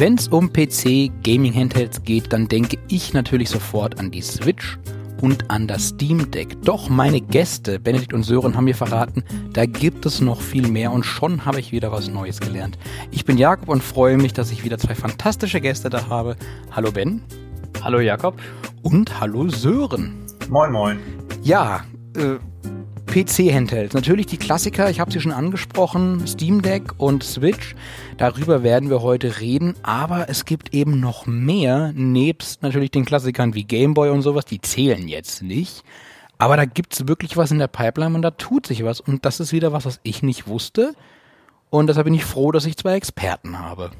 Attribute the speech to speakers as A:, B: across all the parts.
A: Wenn es um PC Gaming Handhelds geht, dann denke ich natürlich sofort an die Switch und an das Steam Deck. Doch meine Gäste, Benedikt und Sören, haben mir verraten, da gibt es noch viel mehr und schon habe ich wieder was Neues gelernt. Ich bin Jakob und freue mich, dass ich wieder zwei fantastische Gäste da habe. Hallo Ben.
B: Hallo Jakob.
A: Und hallo Sören.
C: Moin, moin.
A: Ja, äh, PC-Handhelds. Natürlich die Klassiker, ich habe sie schon angesprochen, Steam Deck und Switch. Darüber werden wir heute reden, aber es gibt eben noch mehr, nebst natürlich den Klassikern wie Game Boy und sowas, die zählen jetzt nicht. Aber da gibt's wirklich was in der Pipeline und da tut sich was. Und das ist wieder was, was ich nicht wusste. Und deshalb bin ich froh, dass ich zwei Experten habe.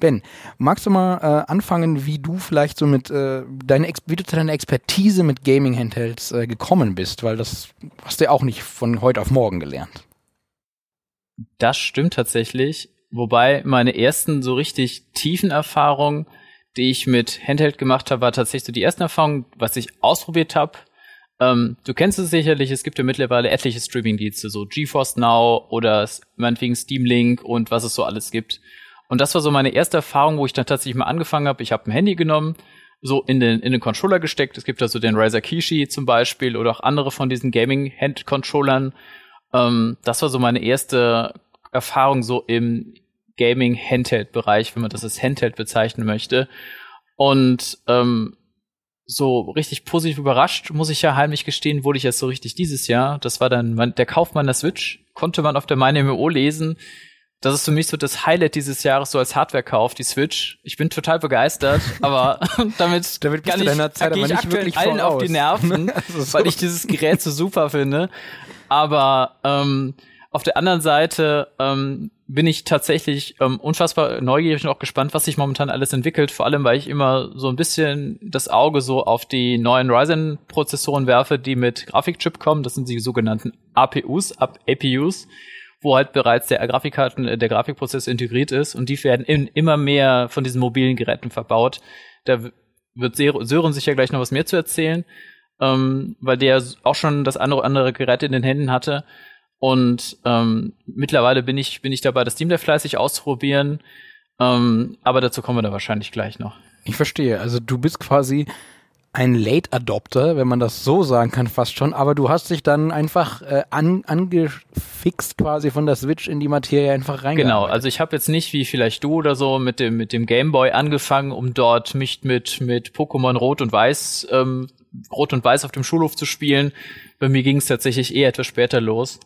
A: Ben, magst du mal äh, anfangen, wie du vielleicht so mit äh, deine wie du zu deiner Expertise mit Gaming Handhelds äh, gekommen bist, weil das hast du ja auch nicht von heute auf morgen gelernt.
B: Das stimmt tatsächlich, wobei meine ersten so richtig tiefen Erfahrungen, die ich mit Handheld gemacht habe, war tatsächlich so die ersten Erfahrungen, was ich ausprobiert habe. Ähm, du kennst es sicherlich, es gibt ja mittlerweile etliche Streaming-Dienste, so GeForce Now oder meinetwegen Steam Link und was es so alles gibt. Und das war so meine erste Erfahrung, wo ich dann tatsächlich mal angefangen habe. Ich habe ein Handy genommen, so in den, in den Controller gesteckt. Es gibt da so den Razer Kishi zum Beispiel oder auch andere von diesen Gaming-Hand-Controllern. Ähm, das war so meine erste Erfahrung so im Gaming-Handheld-Bereich, wenn man das als Handheld bezeichnen möchte. Und ähm, so richtig positiv überrascht, muss ich ja heimlich gestehen, wurde ich jetzt so richtig dieses Jahr. Das war dann der Kauf meiner Switch. Konnte man auf der MyNMO lesen das ist für mich so das Highlight dieses Jahres so als Hardware-Kauf, die Switch. Ich bin total begeistert, aber damit,
A: damit kann ich,
B: Zeit aber
A: nicht
B: aktuell
A: wirklich
B: allen auf die Nerven, so. weil ich dieses Gerät so super finde. Aber ähm, auf der anderen Seite ähm, bin ich tatsächlich ähm, unfassbar neugierig und auch gespannt, was sich momentan alles entwickelt. Vor allem, weil ich immer so ein bisschen das Auge so auf die neuen Ryzen-Prozessoren werfe, die mit Grafikchip kommen. Das sind die sogenannten APUs, APUs wo halt bereits der Grafikkarten, äh, der Grafikprozess integriert ist und die werden in immer mehr von diesen mobilen Geräten verbaut. Da wird Sören sicher gleich noch was mehr zu erzählen, ähm, weil der auch schon das andere andere Gerät in den Händen hatte. Und ähm, mittlerweile bin ich bin ich dabei, das Steam Deck fleißig auszuprobieren. Ähm, aber dazu kommen wir da wahrscheinlich gleich noch.
A: Ich verstehe. Also du bist quasi ein Late Adopter, wenn man das so sagen kann, fast schon, aber du hast dich dann einfach äh, an, angefixt quasi von der Switch in die Materie einfach reingegangen.
B: Genau, also ich habe jetzt nicht wie vielleicht du oder so mit dem mit dem Game Boy angefangen, um dort mich mit mit Pokémon Rot und Weiß ähm, Rot und Weiß auf dem Schulhof zu spielen. Bei mir ging es tatsächlich eher etwas später los,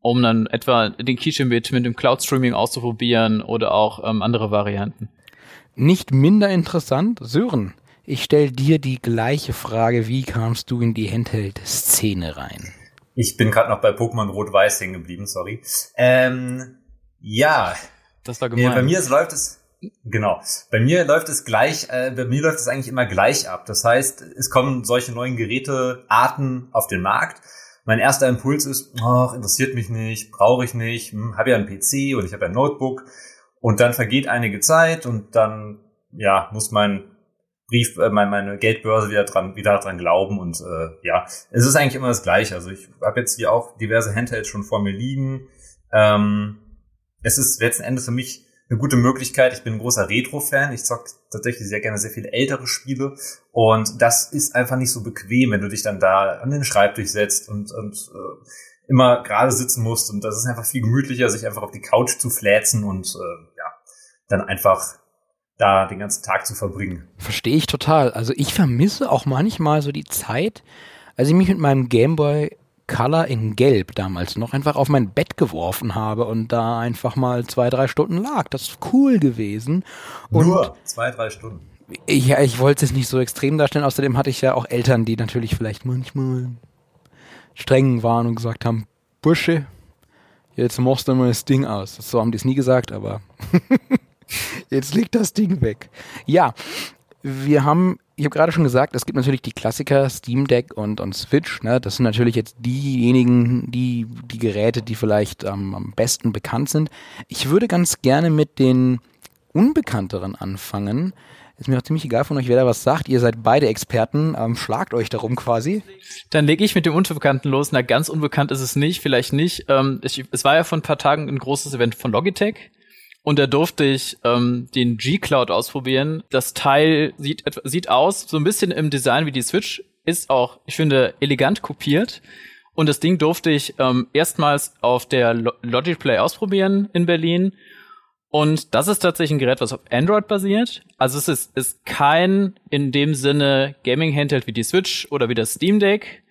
B: um dann etwa den Keychain mit mit dem Cloud Streaming auszuprobieren oder auch ähm, andere Varianten.
A: Nicht minder interessant, Sören. Ich stelle dir die gleiche Frage, wie kamst du in die Handheld-Szene rein?
C: Ich bin gerade noch bei Pokémon Rot-Weiß hängen geblieben, sorry. Ähm, ja.
B: Das war gemein.
C: Bei mir es läuft es, genau. Bei mir läuft es gleich, äh, bei mir läuft es eigentlich immer gleich ab. Das heißt, es kommen solche neuen Gerätearten auf den Markt. Mein erster Impuls ist, ach, interessiert mich nicht, brauche ich nicht, hm, habe ja einen PC und ich habe ein Notebook. Und dann vergeht einige Zeit und dann, ja, muss mein Brief, äh, meine, meine Geldbörse wieder dran, wieder dran glauben und äh, ja, es ist eigentlich immer das Gleiche. Also ich habe jetzt hier auch diverse Handhelds schon vor mir liegen. Ähm, es ist letzten Endes für mich eine gute Möglichkeit. Ich bin ein großer Retro-Fan. Ich zock tatsächlich sehr gerne sehr viele ältere Spiele und das ist einfach nicht so bequem, wenn du dich dann da an den Schreibtisch setzt und und äh, immer gerade sitzen musst und das ist einfach viel gemütlicher, sich einfach auf die Couch zu fläzen und äh, ja, dann einfach da den ganzen Tag zu verbringen.
A: Verstehe ich total. Also ich vermisse auch manchmal so die Zeit, als ich mich mit meinem Gameboy Color in Gelb damals noch einfach auf mein Bett geworfen habe und da einfach mal zwei, drei Stunden lag. Das ist cool gewesen. Und
C: Nur zwei, drei Stunden.
A: Ja, ich wollte es nicht so extrem darstellen. Außerdem hatte ich ja auch Eltern, die natürlich vielleicht manchmal streng waren und gesagt haben, Bursche, jetzt machst du mal das Ding aus. So haben die es nie gesagt, aber Jetzt liegt das Ding weg. Ja, wir haben, ich habe gerade schon gesagt, es gibt natürlich die Klassiker Steam Deck und, und Switch. Ne? Das sind natürlich jetzt diejenigen, die, die Geräte, die vielleicht ähm, am besten bekannt sind. Ich würde ganz gerne mit den unbekannteren anfangen. Ist mir auch ziemlich egal von euch, wer da was sagt. Ihr seid beide Experten, ähm, schlagt euch darum quasi.
B: Dann lege ich mit dem Unbekannten los. Na, ganz unbekannt ist es nicht, vielleicht nicht. Ähm, ich, es war ja vor ein paar Tagen ein großes Event von Logitech Und da durfte ich ähm, den G-Cloud ausprobieren. Das Teil sieht, sieht aus so ein bisschen im Design wie die Switch, ist auch, ich finde, elegant kopiert. Und das Ding durfte ich ähm, erstmals auf der Logic Play ausprobieren in Berlin. Und das ist tatsächlich ein Gerät, was auf Android basiert. Also es ist, ist kein in dem Sinne Gaming-Handheld wie die Switch oder wie das Steam Deck.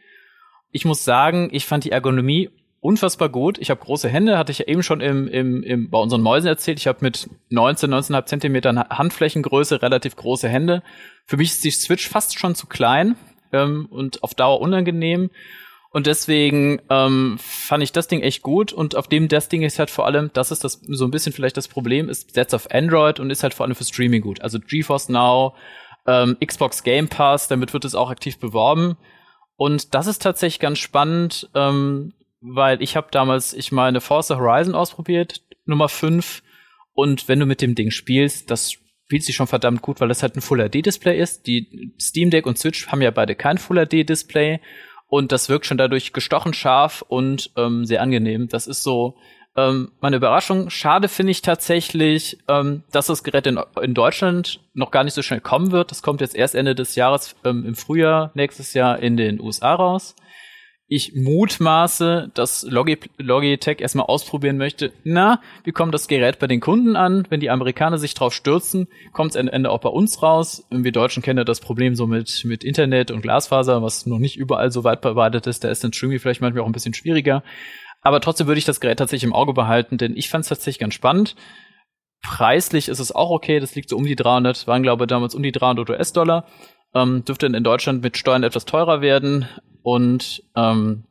B: Ich muss sagen, ich fand die Ergonomie unfassbar gut. Ich habe große Hände, hatte ich ja eben schon im, im, im, bei unseren Mäusen erzählt. Ich habe mit 19, 19,5 Zentimetern Handflächengröße relativ große Hände. Für mich ist die Switch fast schon zu klein ähm, und auf Dauer unangenehm. Und deswegen ähm, fand ich das Ding echt gut. Und auf dem das Ding ist halt vor allem, das ist das so ein bisschen vielleicht das Problem, ist setzt auf Android und ist halt vor allem für Streaming gut. Also GeForce Now, ähm, Xbox Game Pass, damit wird es auch aktiv beworben. Und das ist tatsächlich ganz spannend, ähm, weil ich habe damals, ich meine, Forza Horizon ausprobiert, Nummer 5. Und wenn du mit dem Ding spielst, das spielt sich schon verdammt gut, weil das halt ein Full HD Display ist. Die Steam Deck und Switch haben ja beide kein Full HD Display und das wirkt schon dadurch gestochen scharf und ähm, sehr angenehm. Das ist so ähm, meine Überraschung. Schade finde ich tatsächlich, ähm, dass das Gerät in, in Deutschland noch gar nicht so schnell kommen wird. Das kommt jetzt erst Ende des Jahres ähm, im Frühjahr nächstes Jahr in den USA raus ich mutmaße, dass Logi Logitech erstmal ausprobieren möchte, na, wie kommt das Gerät bei den Kunden an? Wenn die Amerikaner sich drauf stürzen, kommt es am Ende auch bei uns raus. Wir Deutschen kennen ja das Problem so mit, mit Internet und Glasfaser, was noch nicht überall so weit verbreitet ist. Da ist dann Streaming vielleicht manchmal auch ein bisschen schwieriger. Aber trotzdem würde ich das Gerät tatsächlich im Auge behalten, denn ich fand es tatsächlich ganz spannend. Preislich ist es auch okay, das liegt so um die 300, waren glaube ich damals um die 300 US-Dollar. Ähm, dürfte in Deutschland mit Steuern etwas teurer werden. Und ähm,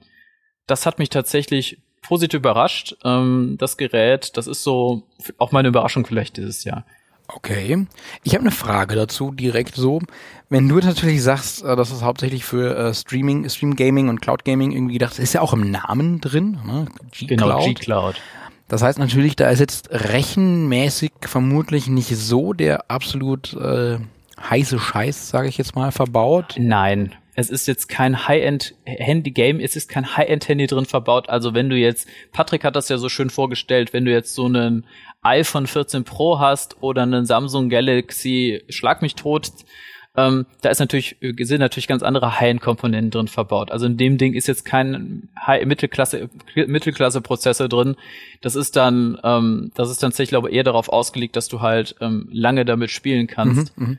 B: das hat mich tatsächlich positiv überrascht. Ähm, das Gerät, das ist so auch meine Überraschung vielleicht dieses Jahr.
A: Okay. Ich habe eine Frage dazu direkt so. Wenn du natürlich sagst, äh, dass es hauptsächlich für äh, Streaming, Stream Gaming und Cloud Gaming irgendwie gedacht ist, ist ja auch im Namen drin. Ne?
B: G-Cloud. Genau, G-Cloud.
A: Das heißt natürlich, da ist jetzt rechenmäßig vermutlich nicht so der absolut äh, heiße Scheiß, sage ich jetzt mal, verbaut.
B: Nein, es ist jetzt kein High-End-Handy-Game, es ist kein High-End-Handy drin verbaut. Also wenn du jetzt, Patrick hat das ja so schön vorgestellt, wenn du jetzt so einen iPhone 14 Pro hast oder einen Samsung Galaxy Schlag mich tot, ähm, da ist natürlich, sind natürlich ganz andere High-End-Komponenten drin verbaut. Also in dem Ding ist jetzt kein Mittelklasse-Prozessor drin. Das ist dann, ähm, das ist dann tatsächlich, glaube ich, eher darauf ausgelegt, dass du halt ähm, lange damit spielen kannst. Mhm, mh.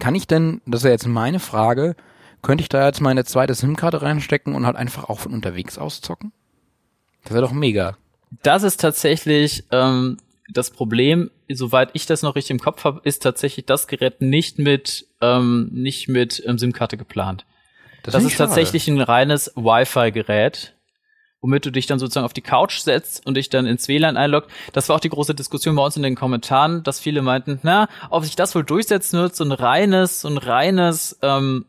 A: Kann ich denn, das ist ja jetzt meine Frage, könnte ich da jetzt meine zweite SIM-Karte reinstecken und halt einfach auch von unterwegs aus zocken? Das wäre doch mega.
B: Das ist tatsächlich ähm, das Problem, soweit ich das noch richtig im Kopf habe, ist tatsächlich das Gerät nicht mit ähm, nicht mit ähm, SIM-Karte geplant. Das, das ist schade. tatsächlich ein reines Wi-Fi-Gerät, womit du dich dann sozusagen auf die Couch setzt und dich dann ins WLAN einloggt. Das war auch die große Diskussion bei uns in den Kommentaren, dass viele meinten, na, ob sich das wohl durchsetzen wird, so ein reines, so ein reines ähm,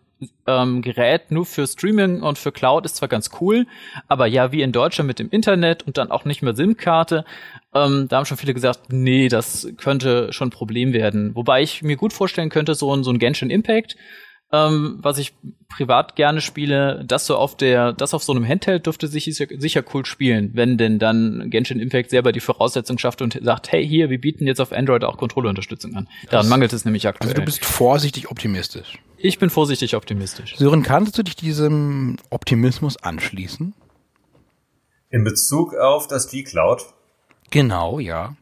B: ähm, Gerät nur für Streaming und für Cloud ist zwar ganz cool, aber ja, wie in Deutschland mit dem Internet und dann auch nicht mehr SIM-Karte, ähm, da haben schon viele gesagt, nee, das könnte schon ein Problem werden. Wobei ich mir gut vorstellen könnte, so ein, so ein Genshin Impact, ähm, was ich privat gerne spiele, das so auf der, das auf so einem Handheld dürfte sich sicher, sicher cool spielen, wenn denn dann Genshin Impact selber die Voraussetzung schafft und sagt, hey, hier, wir bieten jetzt auf Android auch Controllerunterstützung an. Daran das, mangelt es nämlich aktuell.
A: Also du bist vorsichtig optimistisch.
B: Ich bin vorsichtig optimistisch.
A: Sören, kannst du dich diesem Optimismus anschließen?
C: In Bezug auf das G-Cloud?
A: Genau, ja.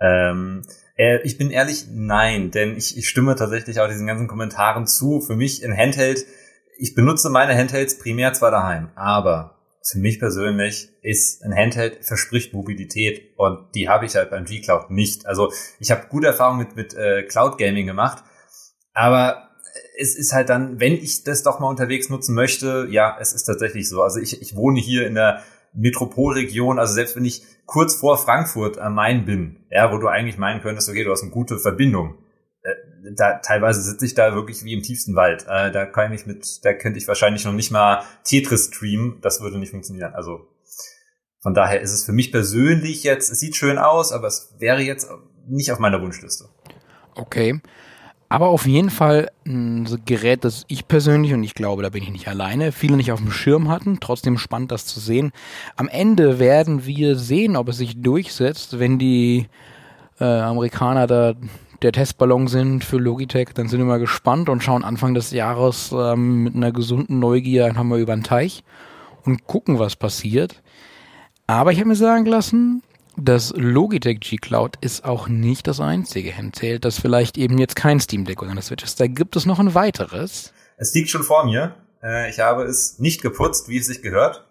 C: Ähm, äh, ich bin ehrlich, nein, denn ich, ich stimme tatsächlich auch diesen ganzen Kommentaren zu. Für mich ein Handheld, ich benutze meine Handhelds primär zwar daheim, aber für mich persönlich ist ein Handheld verspricht Mobilität und die habe ich halt beim G-Cloud nicht. Also ich habe gute Erfahrungen mit, mit äh, Cloud Gaming gemacht, aber es ist halt dann, wenn ich das doch mal unterwegs nutzen möchte, ja, es ist tatsächlich so. Also ich, ich wohne hier in der Metropolregion, also selbst wenn ich kurz vor Frankfurt am Main bin, ja, wo du eigentlich meinen könntest, okay, du hast eine gute Verbindung. Äh, da teilweise sitze ich da wirklich wie im tiefsten Wald. Äh, da kann ich mit, da könnte ich wahrscheinlich noch nicht mal Tetris streamen. Das würde nicht funktionieren. Also von daher ist es für mich persönlich jetzt, es sieht schön aus, aber es wäre jetzt nicht auf meiner Wunschliste.
A: Okay. Aber auf jeden Fall ein Gerät, das ich persönlich, und ich glaube, da bin ich nicht alleine, viele nicht auf dem Schirm hatten. Trotzdem spannend, das zu sehen. Am Ende werden wir sehen, ob es sich durchsetzt, wenn die äh, Amerikaner da der Testballon sind für Logitech, dann sind wir mal gespannt und schauen Anfang des Jahres ähm, mit einer gesunden Neugier einfach mal über den Teich und gucken, was passiert. Aber ich habe mir sagen lassen, das Logitech G Cloud ist auch nicht das einzige Handheld, das vielleicht eben jetzt kein Steam Deck oder eine Switch ist. Da gibt es noch ein weiteres.
C: Es liegt schon vor mir. Äh, ich habe es nicht geputzt, wie es sich gehört.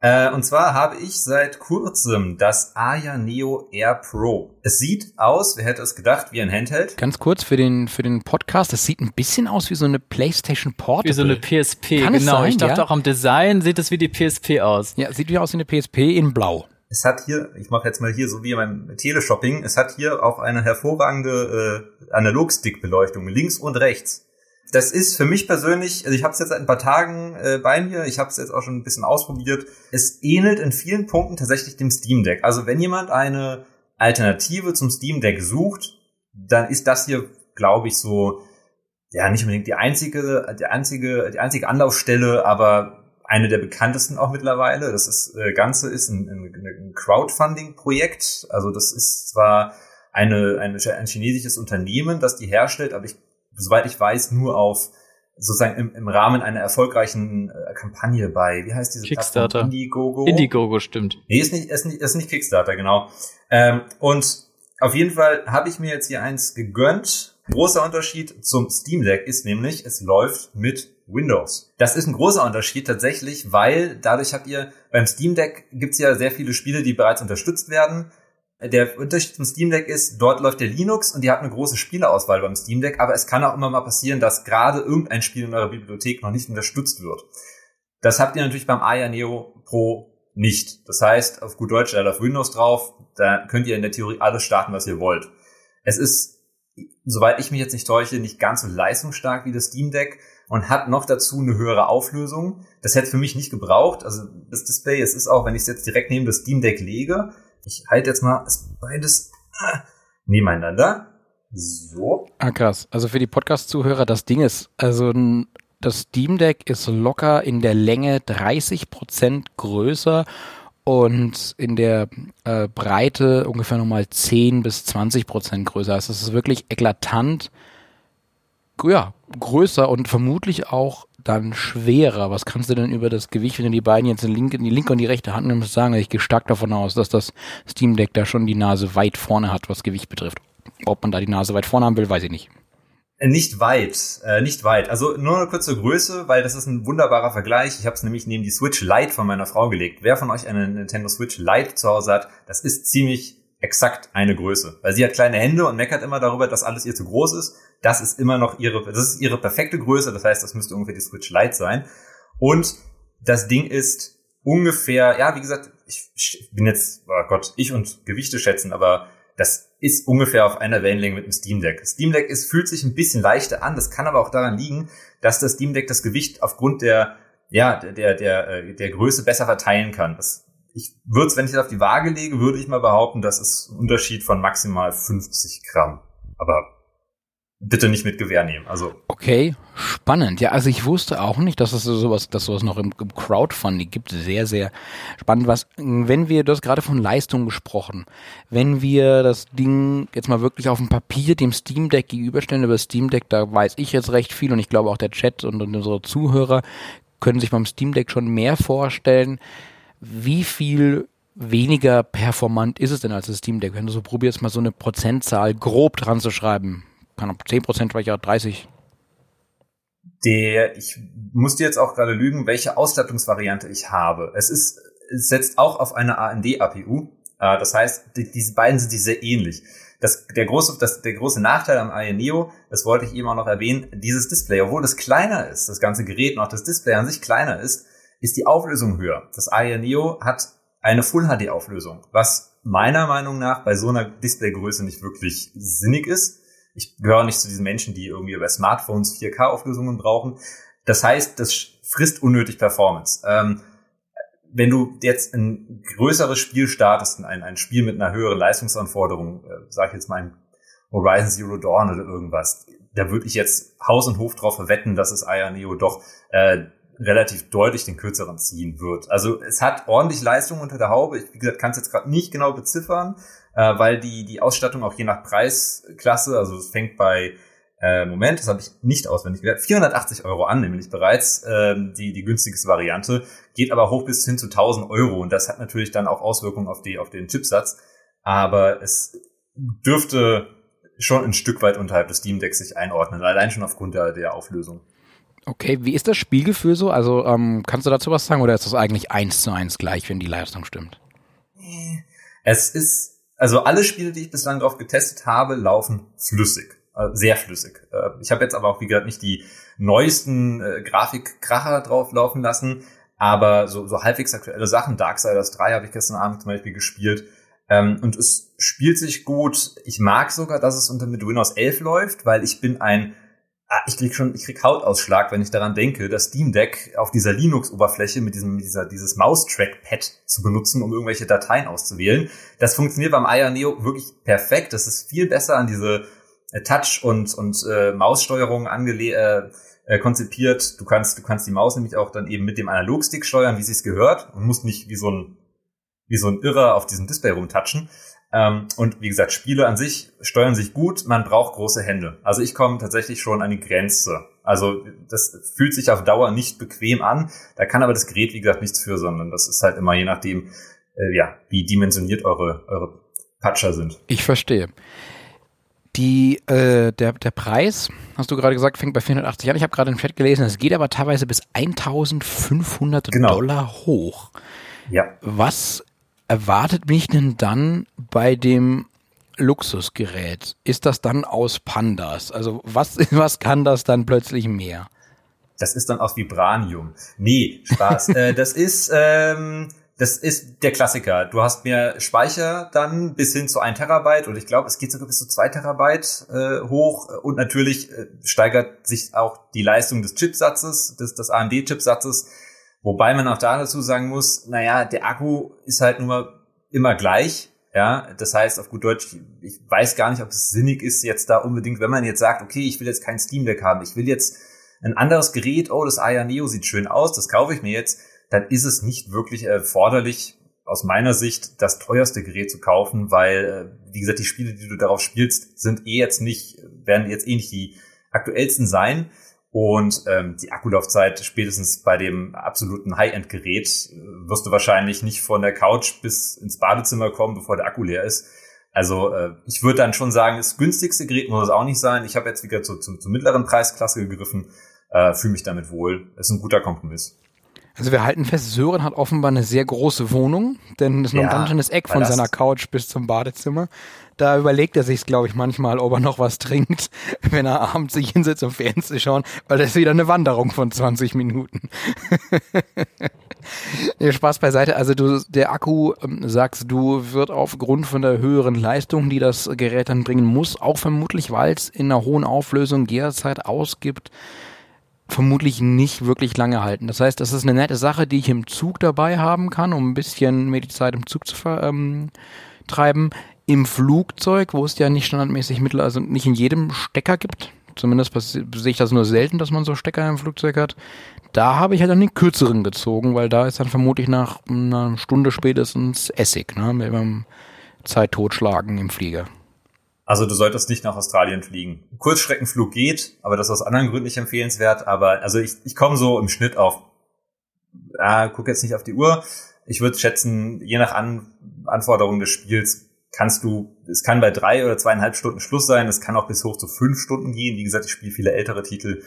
C: Äh, und zwar habe ich seit kurzem das Aya Neo Air Pro. Es sieht aus, wer hätte es gedacht, wie ein Handheld.
A: Ganz kurz für den, für den Podcast, das sieht ein bisschen aus wie so eine PlayStation Portable.
B: Wie so eine PSP,
A: Kann es
B: genau.
A: sein,
B: ich dachte
A: ja?
B: auch am Design sieht es wie die PSP aus.
A: Ja, sieht wie aus wie eine PSP in blau.
C: Es hat hier, ich mache jetzt mal hier so wie beim Teleshopping, es hat hier auch eine hervorragende äh, Analogstick-Beleuchtung links und rechts. Das ist für mich persönlich, also ich habe es jetzt seit ein paar Tagen äh, bei mir, ich habe es jetzt auch schon ein bisschen ausprobiert. Es ähnelt in vielen Punkten tatsächlich dem Steam Deck. Also wenn jemand eine Alternative zum Steam Deck sucht, dann ist das hier, glaube ich, so ja nicht unbedingt die einzige, die einzige, die einzige Anlaufstelle, aber eine der bekanntesten auch mittlerweile. Das ist, äh, Ganze ist ein, ein, ein Crowdfunding-Projekt. Also das ist zwar eine, eine, ein chinesisches Unternehmen, das die herstellt, aber ich, soweit ich weiß, nur auf sozusagen im, im Rahmen einer erfolgreichen äh, Kampagne bei, wie heißt diese
B: Kickstarter.
C: Plattform? Indiegogo.
B: Indiegogo stimmt.
C: Nee, ist nicht, ist nicht, ist nicht Kickstarter, genau. Ähm, und auf jeden Fall habe ich mir jetzt hier eins gegönnt. Großer Unterschied zum Steam Deck ist nämlich, es läuft mit Windows. Das ist ein großer Unterschied tatsächlich, weil dadurch habt ihr, beim Steam Deck gibt's ja sehr viele Spiele, die bereits unterstützt werden. Der Unterschied zum Steam Deck ist, dort läuft der Linux und ihr habt eine große Spieleauswahl beim Steam Deck, aber es kann auch immer mal passieren, dass gerade irgendein Spiel in eurer Bibliothek noch nicht unterstützt wird. Das habt ihr natürlich beim Aya Neo Pro nicht. Das heißt, auf gut Deutsch, hat auf Windows drauf, da könnt ihr in der Theorie alles starten, was ihr wollt. Es ist, soweit ich mich jetzt nicht täusche, nicht ganz so leistungsstark wie das Steam Deck und hat noch dazu eine höhere Auflösung. Das hätte für mich nicht gebraucht. Also das Display, es ist auch, wenn ich es jetzt direkt neben das Steam Deck lege, ich halte jetzt mal es beides ah, nebeneinander. So.
A: Ah, krass. Also für die Podcast-Zuhörer, das Ding ist, also das Steam Deck ist locker in der Länge 30 Prozent größer und in der äh, Breite ungefähr nochmal 10 bis 20 Prozent größer. Also es ist wirklich eklatant, ja, größer und vermutlich auch dann schwerer. Was kannst du denn über das Gewicht, wenn du die beiden jetzt in die linke, in die linke und die rechte Hand nimmst, sagen? Ich gehe stark davon aus, dass das Steam Deck da schon die Nase weit vorne hat, was Gewicht betrifft. Ob man da die Nase weit vorne haben will, weiß ich nicht.
C: Äh, Nicht weit, äh, nicht weit. Also nur eine kurze Größe, weil das ist ein wunderbarer Vergleich. Ich habe es nämlich neben die Switch Lite von meiner Frau gelegt. Wer von euch eine Nintendo Switch Lite zu Hause hat, das ist ziemlich exakt eine Größe. Weil sie hat kleine Hände und meckert immer darüber, dass alles ihr zu groß ist. Das ist immer noch ihre, das ist ihre perfekte Größe. Das heißt, das müsste ungefähr die Switch Lite sein. Und das Ding ist ungefähr, ja, wie gesagt, ich, ich bin jetzt, oh Gott, ich und Gewichte schätzen, aber das ist ungefähr auf einer Wellenlänge mit dem Steam Deck. Steam Deck ist, fühlt sich ein bisschen leichter an. Das kann aber auch daran liegen, dass das Steam Deck das Gewicht aufgrund der, ja, der, der, der, äh, Größe besser verteilen kann. Das, ich würde wenn ich das auf die Waage lege, würde ich mal behaupten, das ist ein Unterschied von maximal 50 Gramm. Aber bitte nicht mit Gewehr nehmen. Also
A: Okay, spannend. Ja, also ich wusste auch nicht, dass es sowas, dass sowas noch im, Crowdfunding gibt. Sehr, sehr spannend. Was, wenn wir, du hast gerade von Leistung gesprochen, wenn wir das Ding jetzt mal wirklich auf dem Papier dem Steam Deck gegenüberstellen, über Steam Deck, da weiß ich jetzt recht viel und ich glaube auch der Chat und, und unsere Zuhörer können sich beim Steam Deck schon mehr vorstellen. Wie viel weniger performant ist es denn als das Steam Deck? Wenn du so probierst, mal so eine Prozentzahl grob dran zu schreiben. Kann auch 10% schwächer, 30.
C: der, ich muss dir jetzt auch gerade lügen, welche Ausstattungsvariante ich habe. Es ist, es setzt auch auf eine AMD-APU. Äh, das heißt, die, diese beiden sind sich sehr ähnlich. Das, der, große, das, der große Nachteil am Aya Neo, das wollte ich eben auch noch erwähnen, dieses Display, obwohl das kleiner ist, das ganze Gerät und auch das Display an sich kleiner ist, ist die Auflösung höher. Das Aya Neo hat eine Full-HD-Auflösung, was meiner Meinung nach bei so einer Displaygröße nicht wirklich sinnig ist. Ich gehöre nicht zu diesen Menschen, die irgendwie über Smartphones 4K-Auflösungen brauchen. Das heißt, das frisst unnötig Performance. Ähm, wenn du jetzt ein größeres Spiel startest, ein, ein Spiel mit einer höheren Leistungsanforderung, äh, sag ich jetzt mal Horizon Zero Dawn oder irgendwas, da würde ich jetzt Haus und Hof drauf verwetten, dass es Aya Neo doch äh, relativ deutlich den kürzeren ziehen wird. Also es hat ordentlich Leistung unter der Haube. Ich, wie gesagt, kann es jetzt gerade nicht genau beziffern, äh, weil die, die Ausstattung auch je nach Preisklasse, also es fängt bei äh, Moment, das habe ich nicht auswendig gehört, 480 Euro an, nämlich bereits ähm, die, die günstigste Variante, geht aber hoch bis hin zu 1000 Euro und das hat natürlich dann auch Auswirkungen auf, die, auf den Chipsatz, aber es dürfte schon ein Stück weit unterhalb des Steam Decks sich einordnen, allein schon aufgrund der, der Auflösung.
A: Okay, wie ist das Spielgefühl so? Also ähm, kannst du dazu was sagen oder ist das eigentlich eins zu eins gleich, wenn die Leistung stimmt?
C: Es ist, also alle Spiele, die ich bislang drauf getestet habe, laufen flüssig. Äh, sehr flüssig. Äh, ich habe jetzt aber auch, wie gesagt, nicht die neuesten äh, Grafikkracher drauf laufen lassen, aber so, so halbwegs aktuelle Sachen. Darksiders 3 habe ich gestern Abend zum Beispiel gespielt. Ähm, und es spielt sich gut. Ich mag sogar, dass es unter mit Windows 11 läuft, weil ich bin ein ich krieg schon, ich krieg Hautausschlag, wenn ich daran denke, das Steam Deck auf dieser Linux-Oberfläche mit diesem, dieser, dieses Mouse-Trackpad zu benutzen, um irgendwelche Dateien auszuwählen. Das funktioniert beim Aya Neo wirklich perfekt. Das ist viel besser an diese äh, Touch- und, und äh, Maussteuerung angele äh, äh, konzipiert. Du kannst, du kannst die Maus nämlich auch dann eben mit dem Analogstick steuern, wie sie es gehört und musst nicht wie so ein, wie so ein Irrer auf diesem Display rumtatschen. Ähm, und wie gesagt, Spiele an sich steuern sich gut, man braucht große Hände. Also ich komme tatsächlich schon an die Grenze. Also das fühlt sich auf Dauer nicht bequem an. Da kann aber das Gerät, wie gesagt, nichts für, sondern das ist halt immer je nachdem, äh, ja, wie dimensioniert eure, eure Patcher sind.
A: Ich verstehe. Die, äh, der, der Preis, hast du gerade gesagt, fängt bei 480 an. Ich habe gerade im Chat gelesen, es geht aber teilweise bis 1500 genau. Dollar hoch.
C: Ja.
A: Was erwartet mich denn dann bei dem Luxusgerät? Ist das dann aus Pandas? Also was, was kann das dann plötzlich mehr?
C: Das ist dann aus Vibranium. Nee, Spaß. äh, das ist ähm, das ist der Klassiker. Du hast mehr Speicher dann bis hin zu ein Terabyte und ich glaube, es geht sogar bis zu zwei Terabyte äh, hoch und natürlich äh, steigert sich auch die Leistung des Chipsatzes, des, des AMD-Chipsatzes, wobei man auch da dazu sagen muss, naja, der Akku ist halt nur immer gleich. Ja, das heißt auf gut Deutsch, ich weiß gar nicht, ob es sinnig ist, jetzt da unbedingt, wenn man jetzt sagt, okay, ich will jetzt kein Steam Deck haben, ich will jetzt ein anderes Gerät, oh, das Aya Neo sieht schön aus, das kaufe ich mir jetzt dann ist es nicht wirklich erforderlich, aus meiner Sicht, das teuerste Gerät zu kaufen, weil, äh, wie gesagt, die Spiele, die du darauf spielst, sind eh jetzt nicht, werden jetzt eh nicht die aktuellsten sein. Und ähm, die Akkulaufzeit spätestens bei dem absoluten High-End-Gerät äh, wirst du wahrscheinlich nicht von der Couch bis ins Badezimmer kommen, bevor der Akku leer ist. Also äh, ich würde dann schon sagen, das günstigste Gerät muss es auch nicht sein. Ich habe jetzt wieder zur zu, zu mittleren Preisklasse gegriffen, äh, fühle mich damit wohl. Es ist ein guter Kompromiss.
A: Also wir halten fest, Sören hat offenbar eine sehr große Wohnung, denn es ist ja, noch ein ganz schönes Eck von seiner Couch bis zum Badezimmer. Da überlegt er sich, glaube ich, manchmal, ob er noch was trinkt, wenn er abends sich hinsetzt, um Fernsehen zu schauen, weil das ist wieder eine Wanderung von 20 Minuten. nee, Spaß beiseite. Also du, der Akku, ähm, sagst du, wird aufgrund von der höheren Leistung, die das Gerät dann bringen muss, auch vermutlich, weil es in einer hohen Auflösung Gehrzeit ausgibt, vermutlich nicht wirklich lange halten. Das heißt, das ist eine nette Sache, die ich im Zug dabei haben kann, um ein bisschen mir die Zeit im Zug zu vertreiben. Ähm, Im Flugzeug, wo es ja nicht standardmäßig Mittel, also nicht in jedem Stecker gibt, zumindest sehe ich das nur selten, dass man so Stecker im Flugzeug hat. Da habe ich halt dann den kürzeren gezogen, weil da ist dann vermutlich nach einer Stunde spätestens Essig, ne, mit dem Zeit totschlagen im Flieger.
C: Also du solltest nicht nach Australien fliegen. Kurzstreckenflug geht, aber das ist aus anderen Gründen nicht empfehlenswert. Aber also ich, ich komme so im Schnitt auf, ah, guck jetzt nicht auf die Uhr. Ich würde schätzen, je nach An Anforderungen des Spiels kannst du, es kann bei drei oder zweieinhalb Stunden Schluss sein, es kann auch bis hoch zu fünf Stunden gehen. Wie gesagt, ich spiele viele ältere Titel,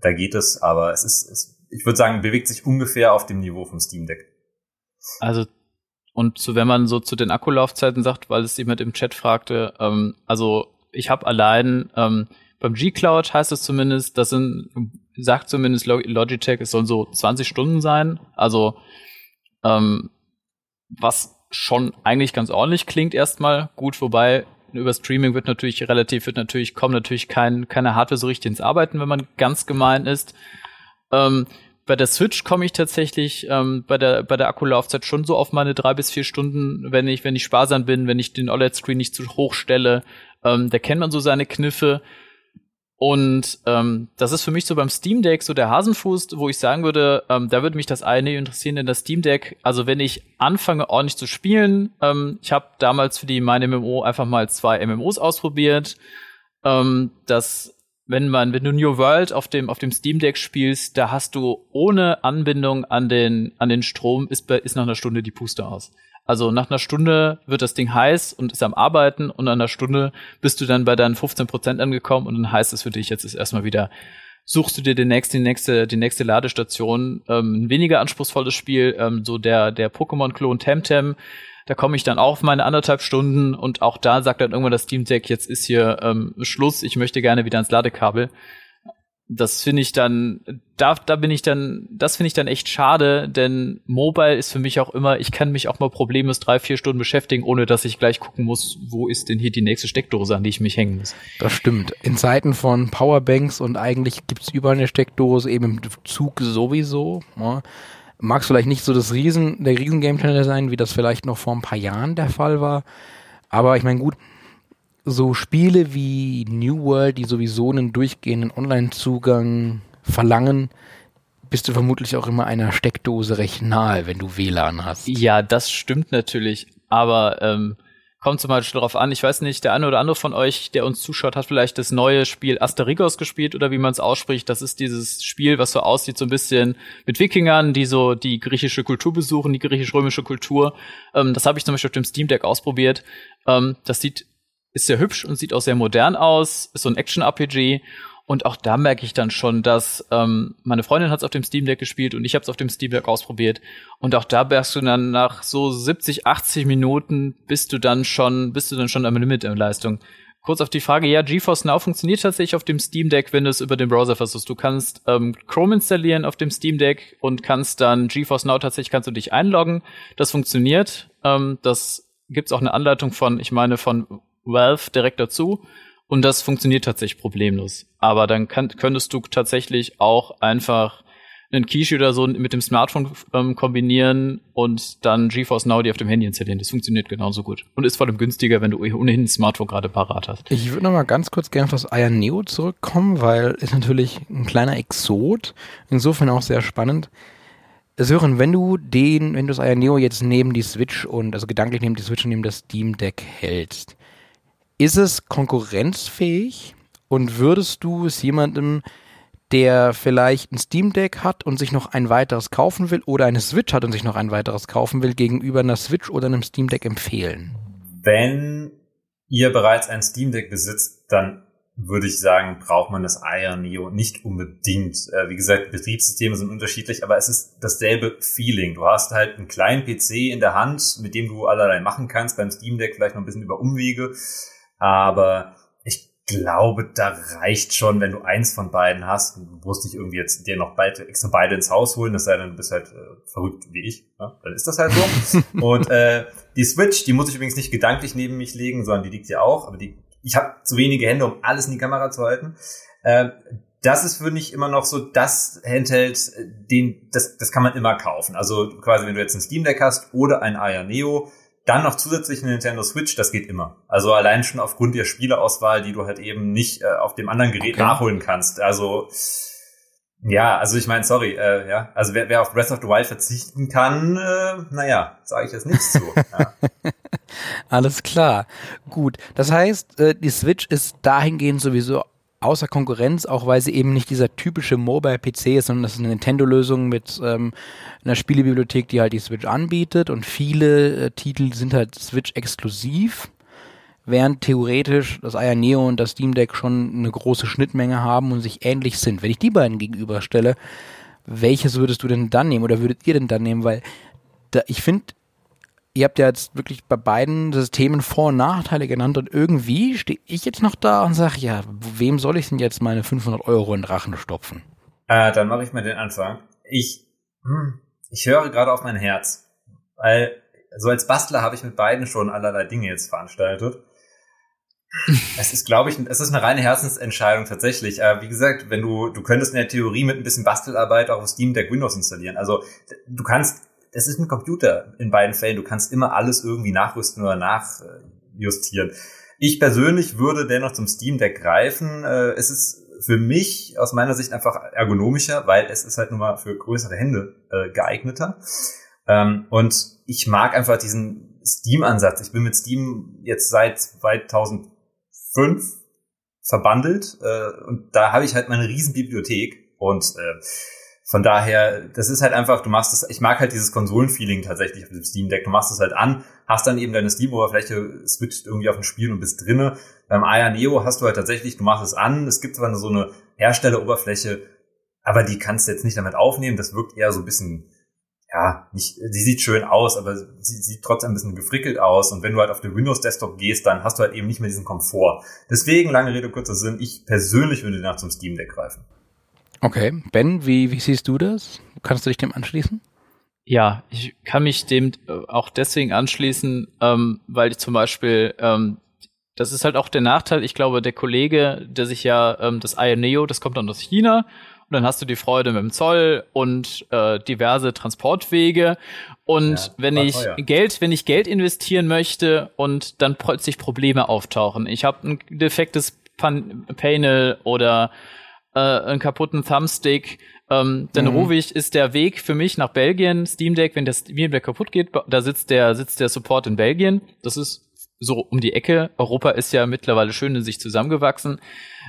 C: da geht es, aber es ist, es, ich würde sagen, bewegt sich ungefähr auf dem Niveau vom Steam Deck.
B: Also und so, wenn man so zu den Akkulaufzeiten sagt, weil es jemand im Chat fragte, ähm, also ich habe allein ähm, beim G-Cloud heißt es zumindest, das sind, sagt zumindest Logitech, es sollen so 20 Stunden sein. Also ähm, was schon eigentlich ganz ordentlich klingt erstmal. Gut, wobei über Streaming wird natürlich relativ, wird natürlich, kommt natürlich kein, keine Hardware so richtig ins Arbeiten, wenn man ganz gemein ist. Ähm, bei der Switch komme ich tatsächlich ähm, bei der bei der Akkulaufzeit schon so auf meine drei bis vier Stunden, wenn ich wenn ich sparsam bin, wenn ich den OLED-Screen nicht zu hoch stelle. Ähm, da kennt man so seine Kniffe. Und ähm, das ist für mich so beim Steam Deck so der Hasenfuß, wo ich sagen würde, ähm, da würde mich das eine interessieren, denn das Steam Deck, also wenn ich anfange ordentlich zu spielen, ähm, ich habe damals für die meine MMO einfach mal zwei MMOs ausprobiert. Ähm, das, wenn man, wenn du New World auf dem auf dem Steam Deck spielst, da hast du ohne Anbindung an den an den Strom ist ist nach einer Stunde die Puste aus. Also nach einer Stunde wird das Ding heiß und ist am Arbeiten und nach einer Stunde bist du dann bei deinen 15 Prozent angekommen und dann heißt es für dich, jetzt ist erstmal wieder, suchst du dir die nächste, die nächste, die nächste Ladestation. Ähm, ein weniger anspruchsvolles Spiel, ähm, so der, der Pokémon-Klon Temtem. Da komme ich dann auch auf meine anderthalb Stunden und auch da sagt dann irgendwann das Steam Deck, jetzt ist hier ähm, Schluss, ich möchte gerne wieder ans Ladekabel das finde ich dann, da, da bin ich dann, das finde ich dann echt schade, denn Mobile ist für mich auch immer, ich kann mich auch mal problemlos drei, vier Stunden beschäftigen, ohne dass ich gleich gucken muss, wo ist denn hier die nächste Steckdose, an die ich mich hängen muss.
A: Das stimmt. In Zeiten von Powerbanks und eigentlich gibt's überall eine Steckdose, eben im Zug sowieso. Ja. Mag es vielleicht nicht so das Riesen, der riesen Game sein, wie das vielleicht noch vor ein paar Jahren der Fall war. Aber ich meine, gut, so Spiele wie New World, die sowieso einen durchgehenden Online-Zugang verlangen, bist du vermutlich auch immer einer Steckdose recht nahe, wenn du WLAN hast.
B: Ja, das stimmt natürlich. Aber ähm, kommt zum Beispiel darauf an, ich weiß nicht, der eine oder andere von euch, der uns zuschaut, hat vielleicht das neue Spiel Asterigos gespielt oder wie man es ausspricht. Das ist dieses Spiel, was so aussieht, so ein bisschen mit Wikingern, die so die griechische Kultur besuchen, die griechisch-römische Kultur. Ähm, das habe ich zum Beispiel auf dem Steam Deck ausprobiert. Ähm, das sieht ist sehr hübsch und sieht auch sehr modern aus, ist so ein Action-RPG. Und auch da merke ich dann schon, dass ähm, meine Freundin hat es auf dem Steam Deck gespielt und ich habe es auf dem Steam Deck ausprobiert. Und auch da merkst du dann nach so 70, 80 Minuten bist du dann schon, bist du dann schon am Limit in Leistung. Kurz auf die Frage, ja, GeForce Now funktioniert tatsächlich auf dem Steam Deck, wenn du es über den Browser versuchst. Du kannst ähm, Chrome installieren auf dem Steam Deck und kannst dann GeForce Now tatsächlich kannst du dich einloggen. Das funktioniert. Ähm, das gibt's auch eine Anleitung von, ich meine, von Valve direkt dazu. Und das funktioniert tatsächlich problemlos. Aber dann kann, könntest du tatsächlich auch einfach einen Kishi oder so mit dem Smartphone ähm, kombinieren und dann GeForce Now die auf dem Handy installieren. Das funktioniert genauso gut. Und ist vor allem günstiger, wenn du ohnehin ein Smartphone gerade parat hast.
A: Ich würde noch mal ganz kurz gerne auf das Aya Neo zurückkommen, weil ist natürlich ein kleiner Exot. Insofern auch sehr spannend. Sören, wenn du den, wenn du das Aya Neo jetzt neben die Switch und, also gedanklich neben die Switch und neben das Steam Deck hältst, ist es konkurrenzfähig und würdest du es jemandem, der vielleicht ein Steam Deck hat und sich noch ein weiteres kaufen will oder eine Switch hat und sich noch ein weiteres kaufen will, gegenüber einer Switch oder einem Steam Deck empfehlen?
C: Wenn ihr bereits ein Steam Deck besitzt, dann würde ich sagen, braucht man das Iron Neo nicht unbedingt. Äh, wie gesagt, Betriebssysteme sind unterschiedlich, aber es ist dasselbe Feeling. Du hast halt einen kleinen PC in der Hand, mit dem du allerlei machen kannst. Beim Steam Deck vielleicht noch ein bisschen über Umwege. Aber ich glaube, da reicht schon, wenn du eins von beiden hast. Du musst dich irgendwie jetzt dir noch beide, extra beide ins Haus holen, das sei denn, du bist halt äh, verrückt wie ich. Ja? Dann ist das halt so. Und äh, die Switch, die muss ich übrigens nicht gedanklich neben mich legen, sondern die liegt ja auch. Aber die, ich habe zu wenige Hände, um alles in die Kamera zu halten. Äh, das ist für mich immer noch so das Handheld, den, das, das kann man immer kaufen. Also quasi, wenn du jetzt ein Steam Deck hast oder ein Aya Neo, dann noch zusätzlich eine Nintendo Switch, das geht immer. Also allein schon aufgrund der Spieleauswahl, die du halt eben nicht äh, auf dem anderen Gerät okay. nachholen kannst. Also ja, also ich meine, sorry, äh, ja, also wer, wer auf Breath of the Wild verzichten kann, äh, naja, sage ich jetzt nichts zu. Ja.
A: Alles klar, gut. Das heißt, äh, die Switch ist dahingehend sowieso außer Konkurrenz, auch weil sie eben nicht dieser typische Mobile-PC ist, sondern das ist eine Nintendo-Lösung mit ähm, einer Spielebibliothek, die halt die Switch anbietet und viele äh, Titel sind halt Switch-exklusiv, während theoretisch das Aya Neo und das Steam Deck schon eine große Schnittmenge haben und sich ähnlich sind. Wenn ich die beiden gegenüberstelle, welches würdest du denn dann nehmen oder würdet ihr denn dann nehmen? Weil da, ich finde, ihr habt ja jetzt wirklich bei beiden Systemen Vor- und Nachteile genannt und irgendwie stehe ich jetzt noch da und sage, ja, wem soll ich denn jetzt meine 500 Euro in Rachen stopfen?
C: Äh, dann mache ich mal den Anfang. Ich, hm, ich höre gerade auf mein Herz, weil so als Bastler habe ich mit beiden schon allerlei Dinge jetzt veranstaltet. Es ist, glaube ich, es ist eine reine Herzensentscheidung tatsächlich. Äh, wie gesagt, wenn du, du könntest in der Theorie mit ein bisschen Bastelarbeit auch auf Steam Deck Windows installieren. Also du kannst es ist ein Computer in beiden Fällen. Du kannst immer alles irgendwie nachrüsten oder nachjustieren. Ich persönlich würde dennoch zum Steam Deck greifen. Äh, es ist für mich aus meiner Sicht einfach ergonomischer, weil es ist halt nun mal für größere Hände äh, geeigneter. Ähm, und ich mag einfach diesen Steam-Ansatz. Ich bin mit Steam jetzt seit 2005 verbandelt äh, und da habe ich halt meine riesen Bibliothek und äh, von daher, das ist halt einfach, du machst es, ich mag halt dieses Konsolenfeeling tatsächlich auf dem Steam Deck. Du machst es halt an, hast dann eben deine Steam-Oberfläche, switcht irgendwie auf ein Spiel und bist drinne. Beim Aya Neo hast du halt tatsächlich, du machst es an, es gibt zwar so eine Herstelleroberfläche, aber die kannst du jetzt nicht damit aufnehmen. Das wirkt eher so ein bisschen, ja, nicht, sie sieht schön aus, aber sie sieht trotzdem ein bisschen gefrickelt aus. Und wenn du halt auf den Windows-Desktop gehst, dann hast du halt eben nicht mehr diesen Komfort. Deswegen, lange Rede, kurzer Sinn, ich persönlich würde nach zum Steam Deck greifen.
A: Okay. Ben, wie, wie siehst du das? Kannst du dich dem anschließen?
B: Ja, ich kann mich dem äh, auch deswegen anschließen, ähm, weil ich zum Beispiel, ähm, das ist halt auch der Nachteil, ich glaube, der Kollege, der sich ja ähm, das Ioneo, das kommt dann aus China und dann hast du die Freude mit dem Zoll und äh, diverse Transportwege. Und ja, wenn ich teuer. Geld, wenn ich Geld investieren möchte und dann plötzlich Probleme auftauchen. Ich habe ein defektes Pan Panel oder äh, einen kaputten Thumbstick. Ähm, denn mhm. Ruhig ist der Weg für mich nach Belgien, Steam Deck, wenn das Steam Deck kaputt geht, da sitzt der, sitzt der Support in Belgien. Das ist so um die Ecke. Europa ist ja mittlerweile schön in sich zusammengewachsen.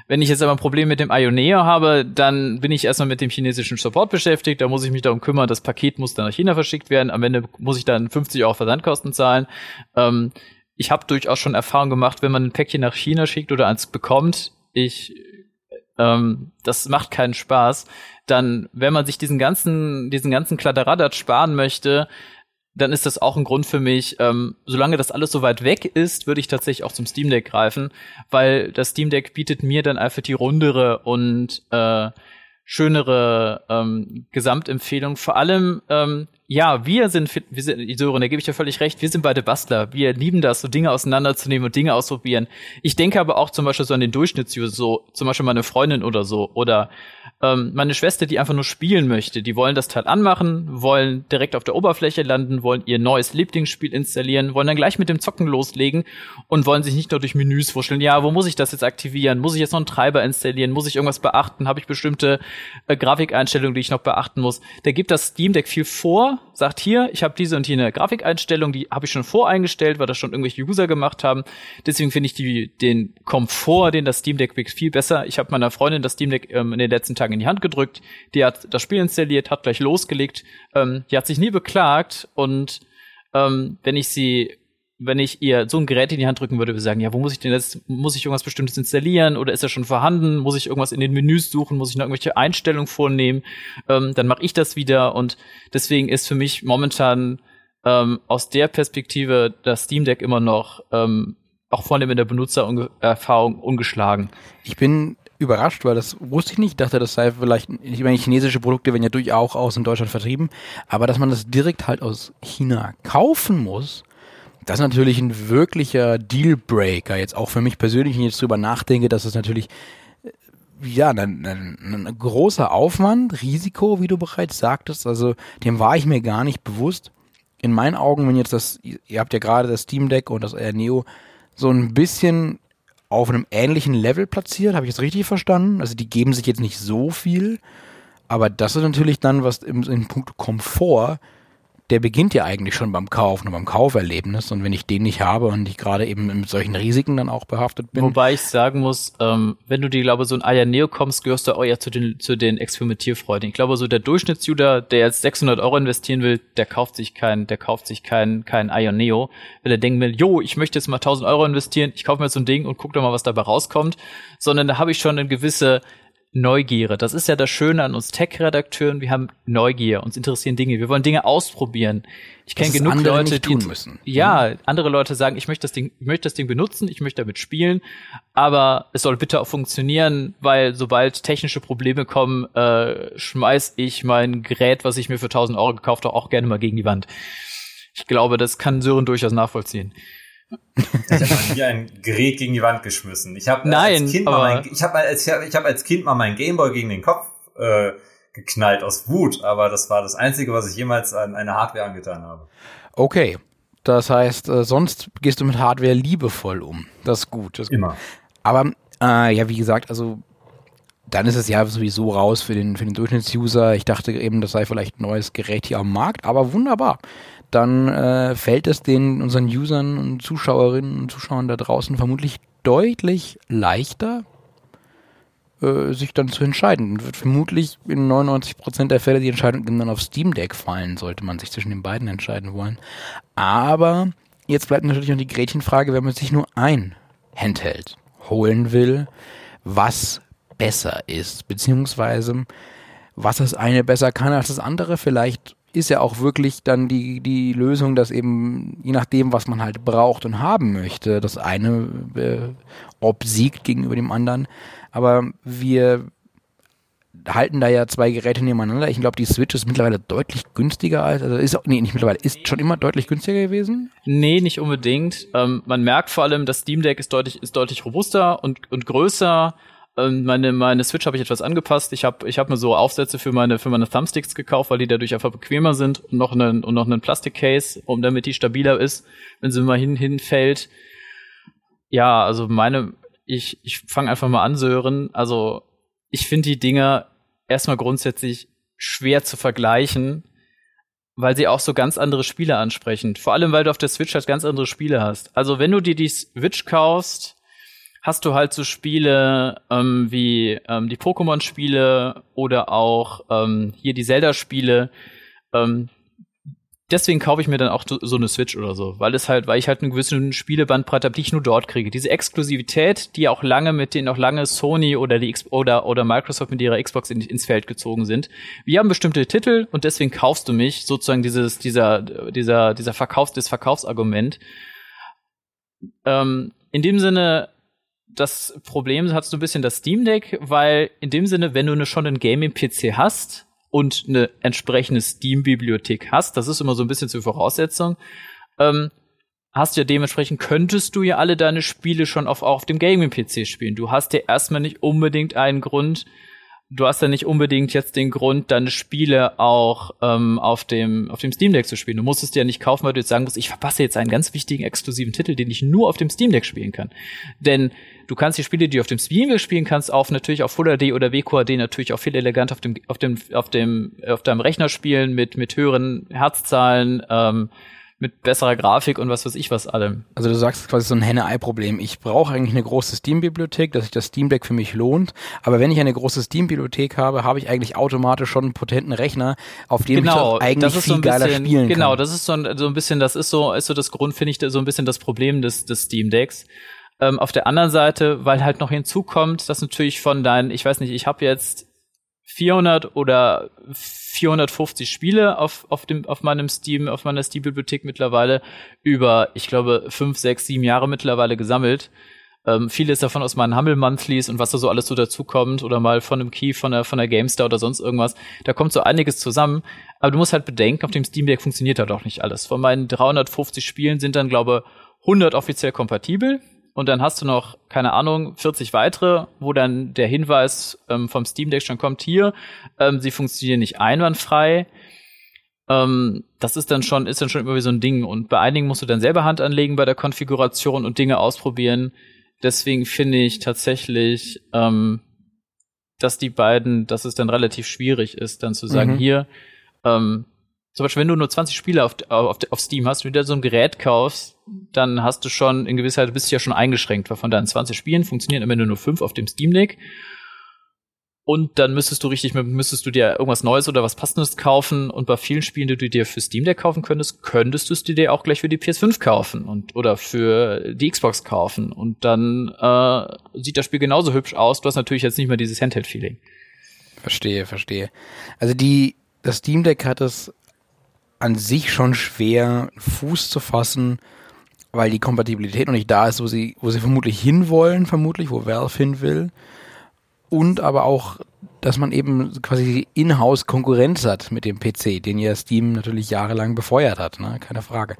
B: Wenn ich jetzt aber ein Problem mit dem Ioneo habe, dann bin ich erstmal mit dem chinesischen Support beschäftigt. Da muss ich mich darum kümmern, das Paket muss dann nach China verschickt werden. Am Ende muss ich dann 50 Euro Versandkosten zahlen. Ähm, ich habe durchaus schon Erfahrung gemacht, wenn man ein Päckchen nach China schickt oder eins bekommt. Ich ähm, das macht keinen Spaß, dann, wenn man sich diesen ganzen, diesen ganzen Kladderadat sparen möchte, dann ist das auch ein Grund für mich, ähm, solange das alles so weit weg ist, würde ich tatsächlich auch zum Steam Deck greifen, weil das Steam Deck bietet mir dann einfach die rundere und äh, schönere ähm, Gesamtempfehlung. Vor allem, ähm, ja, wir sind, wir sind, Sören, da gebe ich dir völlig recht, wir sind beide Bastler. Wir lieben das, so Dinge auseinanderzunehmen und Dinge ausprobieren. Ich denke aber auch zum Beispiel so an den Durchschnittsuser, so zum Beispiel meine Freundin oder so, oder ähm, meine Schwester, die einfach nur spielen möchte. Die wollen das Teil anmachen, wollen direkt auf der Oberfläche landen, wollen ihr neues Lieblingsspiel installieren, wollen dann gleich mit dem Zocken loslegen und wollen sich nicht nur durch Menüs wuscheln. Ja, wo muss ich das jetzt aktivieren? Muss ich jetzt noch einen Treiber installieren? Muss ich irgendwas beachten? Habe ich bestimmte äh, Grafikeinstellungen, die ich noch beachten muss? Da gibt das Steam Deck viel vor, sagt hier, ich habe diese und hier eine Grafikeinstellung, die habe ich schon voreingestellt, weil das schon irgendwelche User gemacht haben. Deswegen finde ich die, den Komfort, den das Steam Deck bringt, viel besser. Ich habe meiner Freundin das Steam Deck ähm, in den letzten Tagen in die Hand gedrückt, die hat das Spiel installiert, hat gleich losgelegt, ähm, die hat sich nie beklagt und ähm, wenn ich sie wenn ich ihr so ein Gerät in die Hand drücken würde, würde sagen, ja, wo muss ich denn jetzt, muss ich irgendwas Bestimmtes installieren oder ist er schon vorhanden? Muss ich irgendwas in den Menüs suchen? Muss ich noch irgendwelche Einstellungen vornehmen? Ähm, dann mache ich das wieder und deswegen ist für mich momentan ähm, aus der Perspektive das Steam Deck immer noch ähm, auch vor allem in der Benutzererfahrung ungeschlagen.
A: Ich bin überrascht, weil das wusste ich nicht. Ich dachte, das sei vielleicht, ich meine, chinesische Produkte werden ja durchaus aus in Deutschland vertrieben, aber dass man das direkt halt aus China kaufen muss, das ist natürlich ein wirklicher Dealbreaker. Jetzt auch für mich persönlich, wenn ich jetzt drüber nachdenke, dass es natürlich äh, ja, ein, ein, ein großer Aufwand, Risiko, wie du bereits sagtest. Also dem war ich mir gar nicht bewusst. In meinen Augen, wenn jetzt das, ihr habt ja gerade das Steam Deck und das Air Neo so ein bisschen auf einem ähnlichen Level platziert. Habe ich das richtig verstanden? Also die geben sich jetzt nicht so viel, aber das ist natürlich dann was im, im Punkt Komfort der beginnt ja eigentlich schon beim Kauf und beim Kauferlebnis. Und wenn ich den nicht habe und ich gerade eben mit solchen Risiken dann auch behaftet bin.
B: Wobei ich sagen muss, ähm, wenn du die, glaube so ein Aya Neo kommst, gehörst du auch ja zu den, zu den Experimentierfreunden. Ich glaube, so der Durchschnittsjuder, der jetzt 600 Euro investieren will, der kauft sich kein, der kauft sich kein, kein Aya Neo, weil er denkt mir, jo, ich möchte jetzt mal 1000 Euro investieren, ich kaufe mir so ein Ding und guck doch mal, was dabei rauskommt. Sondern da habe ich schon eine gewisse, Neugier. Das ist ja das Schöne an uns Tech-Redakteuren. Wir haben Neugier. Uns interessieren Dinge. Wir wollen Dinge ausprobieren. Ich kenne genug Leute, die
A: müssen.
B: Ja, mhm. andere Leute sagen, ich möchte das Ding, ich möchte das Ding benutzen, ich möchte damit spielen, aber es soll bitte auch funktionieren, weil sobald technische Probleme kommen, äh, schmeiß ich mein Gerät, was ich mir für 1000 Euro gekauft habe, auch gerne mal gegen die Wand. Ich glaube, das kann Sören durchaus nachvollziehen.
C: Ich habe mal nie ein Gerät gegen die Wand geschmissen. Ich habe
B: Nein,
C: als Kind mal mein, ich habe als, ich hab als Kind mal meinen Gameboy gegen den Kopf äh, geknallt aus Wut, aber das war das Einzige, was ich jemals an eine Hardware angetan habe.
A: Okay. Das heißt, äh, sonst gehst du mit Hardware liebevoll um. Das ist gut. Das ist
C: Immer.
A: Gut. Aber äh, ja, wie gesagt, also dann ist es ja sowieso raus für den, für den Durchschnittsuser. Ich dachte eben, das sei vielleicht ein neues Gerät hier am Markt, aber wunderbar. Dann äh, fällt es den unseren Usern und Zuschauerinnen und Zuschauern da draußen vermutlich deutlich leichter, äh, sich dann zu entscheiden. Wird vermutlich in 99% der Fälle die Entscheidung dann auf Steam Deck fallen, sollte man sich zwischen den beiden entscheiden wollen. Aber jetzt bleibt natürlich noch die Gretchenfrage, wenn man sich nur ein Handheld holen will, was besser ist, beziehungsweise was das eine besser kann als das andere. Vielleicht ist ja auch wirklich dann die, die Lösung, dass eben, je nachdem, was man halt braucht und haben möchte, das eine äh, obsiegt gegenüber dem anderen. Aber wir halten da ja zwei Geräte nebeneinander. Ich glaube, die Switch ist mittlerweile deutlich günstiger als, also ist, nee, nicht mittlerweile, ist schon immer deutlich günstiger gewesen?
B: Nee, nicht unbedingt. Ähm, man merkt vor allem, das Steam Deck ist deutlich, ist deutlich robuster und, und größer. Ähm, meine, meine Switch habe ich etwas angepasst. Ich habe ich hab mir so Aufsätze für meine, für meine Thumbsticks gekauft, weil die dadurch einfach bequemer sind und noch einen, und noch einen Plastikcase, um damit die stabiler ist, wenn sie mal hin, hinfällt. Ja, also meine, ich, ich fange einfach mal an, Sören. Also ich finde die Dinger erstmal grundsätzlich schwer zu vergleichen, weil sie auch so ganz andere Spiele ansprechen. Vor allem, weil du auf der Switch halt ganz andere Spiele hast. Also wenn du dir die Switch kaufst, hast du halt so Spiele ähm, wie ähm, die Pokémon-Spiele oder auch ähm, hier die Zelda-Spiele, ähm, deswegen kaufe ich mir dann auch so eine Switch oder so, weil es halt, weil ich halt einen gewissen Spielebandbreite habe, die ich nur dort kriege. Diese Exklusivität, die auch lange mit denen auch lange Sony oder die X oder oder Microsoft mit ihrer Xbox in, ins Feld gezogen sind. Wir haben bestimmte Titel und deswegen kaufst du mich sozusagen dieses dieser dieser dieser Verkaufs des Verkaufsargument. Ähm, in dem Sinne das Problem hast du ein bisschen das Steam Deck, weil in dem Sinne, wenn du eine, schon einen Gaming-PC hast, und eine entsprechende Steam-Bibliothek hast, das ist immer so ein bisschen zur Voraussetzung, ähm, hast ja dementsprechend, könntest du ja alle deine Spiele schon auf, auf dem Gaming-PC spielen. Du hast ja erstmal nicht unbedingt einen Grund, du hast ja nicht unbedingt jetzt den Grund, deine Spiele auch ähm, auf dem auf dem Steam Deck zu spielen. Du musst es dir ja nicht kaufen, weil du jetzt sagen musst, ich verpasse jetzt einen ganz wichtigen exklusiven Titel, den ich nur auf dem Steam Deck spielen kann. Denn du kannst die Spiele, die du auf dem Steam Deck spielen kannst, auf natürlich auf Full HD oder WQHD natürlich auch viel elegant auf dem auf dem auf dem auf deinem Rechner spielen mit mit höheren Herzzahlen. Ähm, mit besserer Grafik und was weiß ich was allem.
A: Also du sagst quasi so ein Henne-Ei-Problem. Ich brauche eigentlich eine große Steam-Bibliothek, dass sich das Steam Deck für mich lohnt. Aber wenn ich eine große Steam-Bibliothek habe, habe ich eigentlich automatisch schon einen potenten Rechner, auf dem
B: genau,
A: ich eigentlich
B: viel
A: so geiler
B: bisschen,
A: spielen
B: genau,
A: kann.
B: das ist so ein, so ein bisschen, das ist so, ist so das Grund, finde ich, so ein bisschen das Problem des, des Steam Decks. Ähm, auf der anderen Seite, weil halt noch hinzukommt, dass natürlich von deinen, ich weiß nicht, ich habe jetzt 400 oder 450 Spiele auf, auf dem, auf meinem Steam, auf meiner Steam-Bibliothek mittlerweile über, ich glaube, fünf, sechs, sieben Jahre mittlerweile gesammelt. Ähm, vieles davon aus meinen Humble Monthlies und was da so alles so dazukommt oder mal von einem Key von der, von der GameStar oder sonst irgendwas. Da kommt so einiges zusammen. Aber du musst halt bedenken, auf dem Steam Deck funktioniert halt auch nicht alles. Von meinen 350 Spielen sind dann, glaube 100 offiziell kompatibel und dann hast du noch, keine Ahnung, 40 weitere, wo dann der Hinweis ähm, vom Steam Deck schon kommt, hier, ähm, sie funktionieren nicht einwandfrei. Ähm, das ist dann schon, ist dann schon immer wie so ein Ding. Und bei einigen musst du dann selber Hand anlegen bei der Konfiguration und Dinge ausprobieren. Deswegen finde ich tatsächlich, ähm, dass die beiden, dass es dann relativ schwierig ist, dann zu sagen,
A: Mhm.
B: hier, ähm, zum Beispiel, wenn du nur 20 Spiele auf, auf, auf Steam hast, du dir so ein Gerät kaufst, dann hast du schon, in gewisser Weise bist du ja schon eingeschränkt, weil von deinen 20 Spielen funktionieren am Ende nur 5 auf dem Steam Deck. Und dann müsstest du richtig, müsstest du dir irgendwas Neues oder was Passendes kaufen. Und bei vielen Spielen, die du dir für Steam Deck kaufen könntest, könntest du es dir auch gleich für die PS5 kaufen und oder für die Xbox kaufen. Und dann äh, sieht das Spiel genauso hübsch aus. Du hast natürlich jetzt nicht mehr dieses Handheld-Feeling.
A: Verstehe, verstehe. Also die, das Steam Deck hat es an sich schon schwer, Fuß zu fassen, weil die Kompatibilität noch nicht da ist, wo sie, wo sie vermutlich hinwollen, vermutlich, wo Valve hin will. Und aber auch, dass man eben quasi in-house Konkurrenz hat mit dem PC, den ja Steam natürlich jahrelang befeuert hat, ne? keine Frage.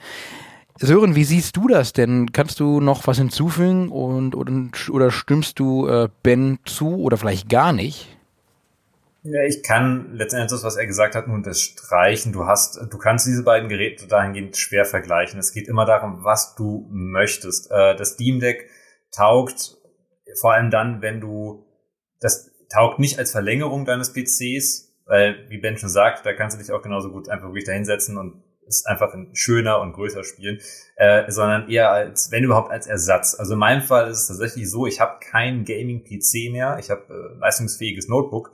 A: Sören, wie siehst du das denn? Kannst du noch was hinzufügen und oder, oder stimmst du äh, Ben zu oder vielleicht gar nicht?
C: Ja, ich kann letztendlich das, was er gesagt hat, nur unterstreichen. Du hast, du kannst diese beiden Geräte dahingehend schwer vergleichen. Es geht immer darum, was du möchtest. Äh, das Steam Deck taugt vor allem dann, wenn du das, taugt nicht als Verlängerung deines PCs, weil, wie Ben schon sagt, da kannst du dich auch genauso gut einfach wirklich da hinsetzen und ist einfach ein schöner und größer spielen, äh, sondern eher als, wenn überhaupt als Ersatz. Also in meinem Fall ist es tatsächlich so, ich habe kein Gaming-PC mehr, ich habe äh, leistungsfähiges Notebook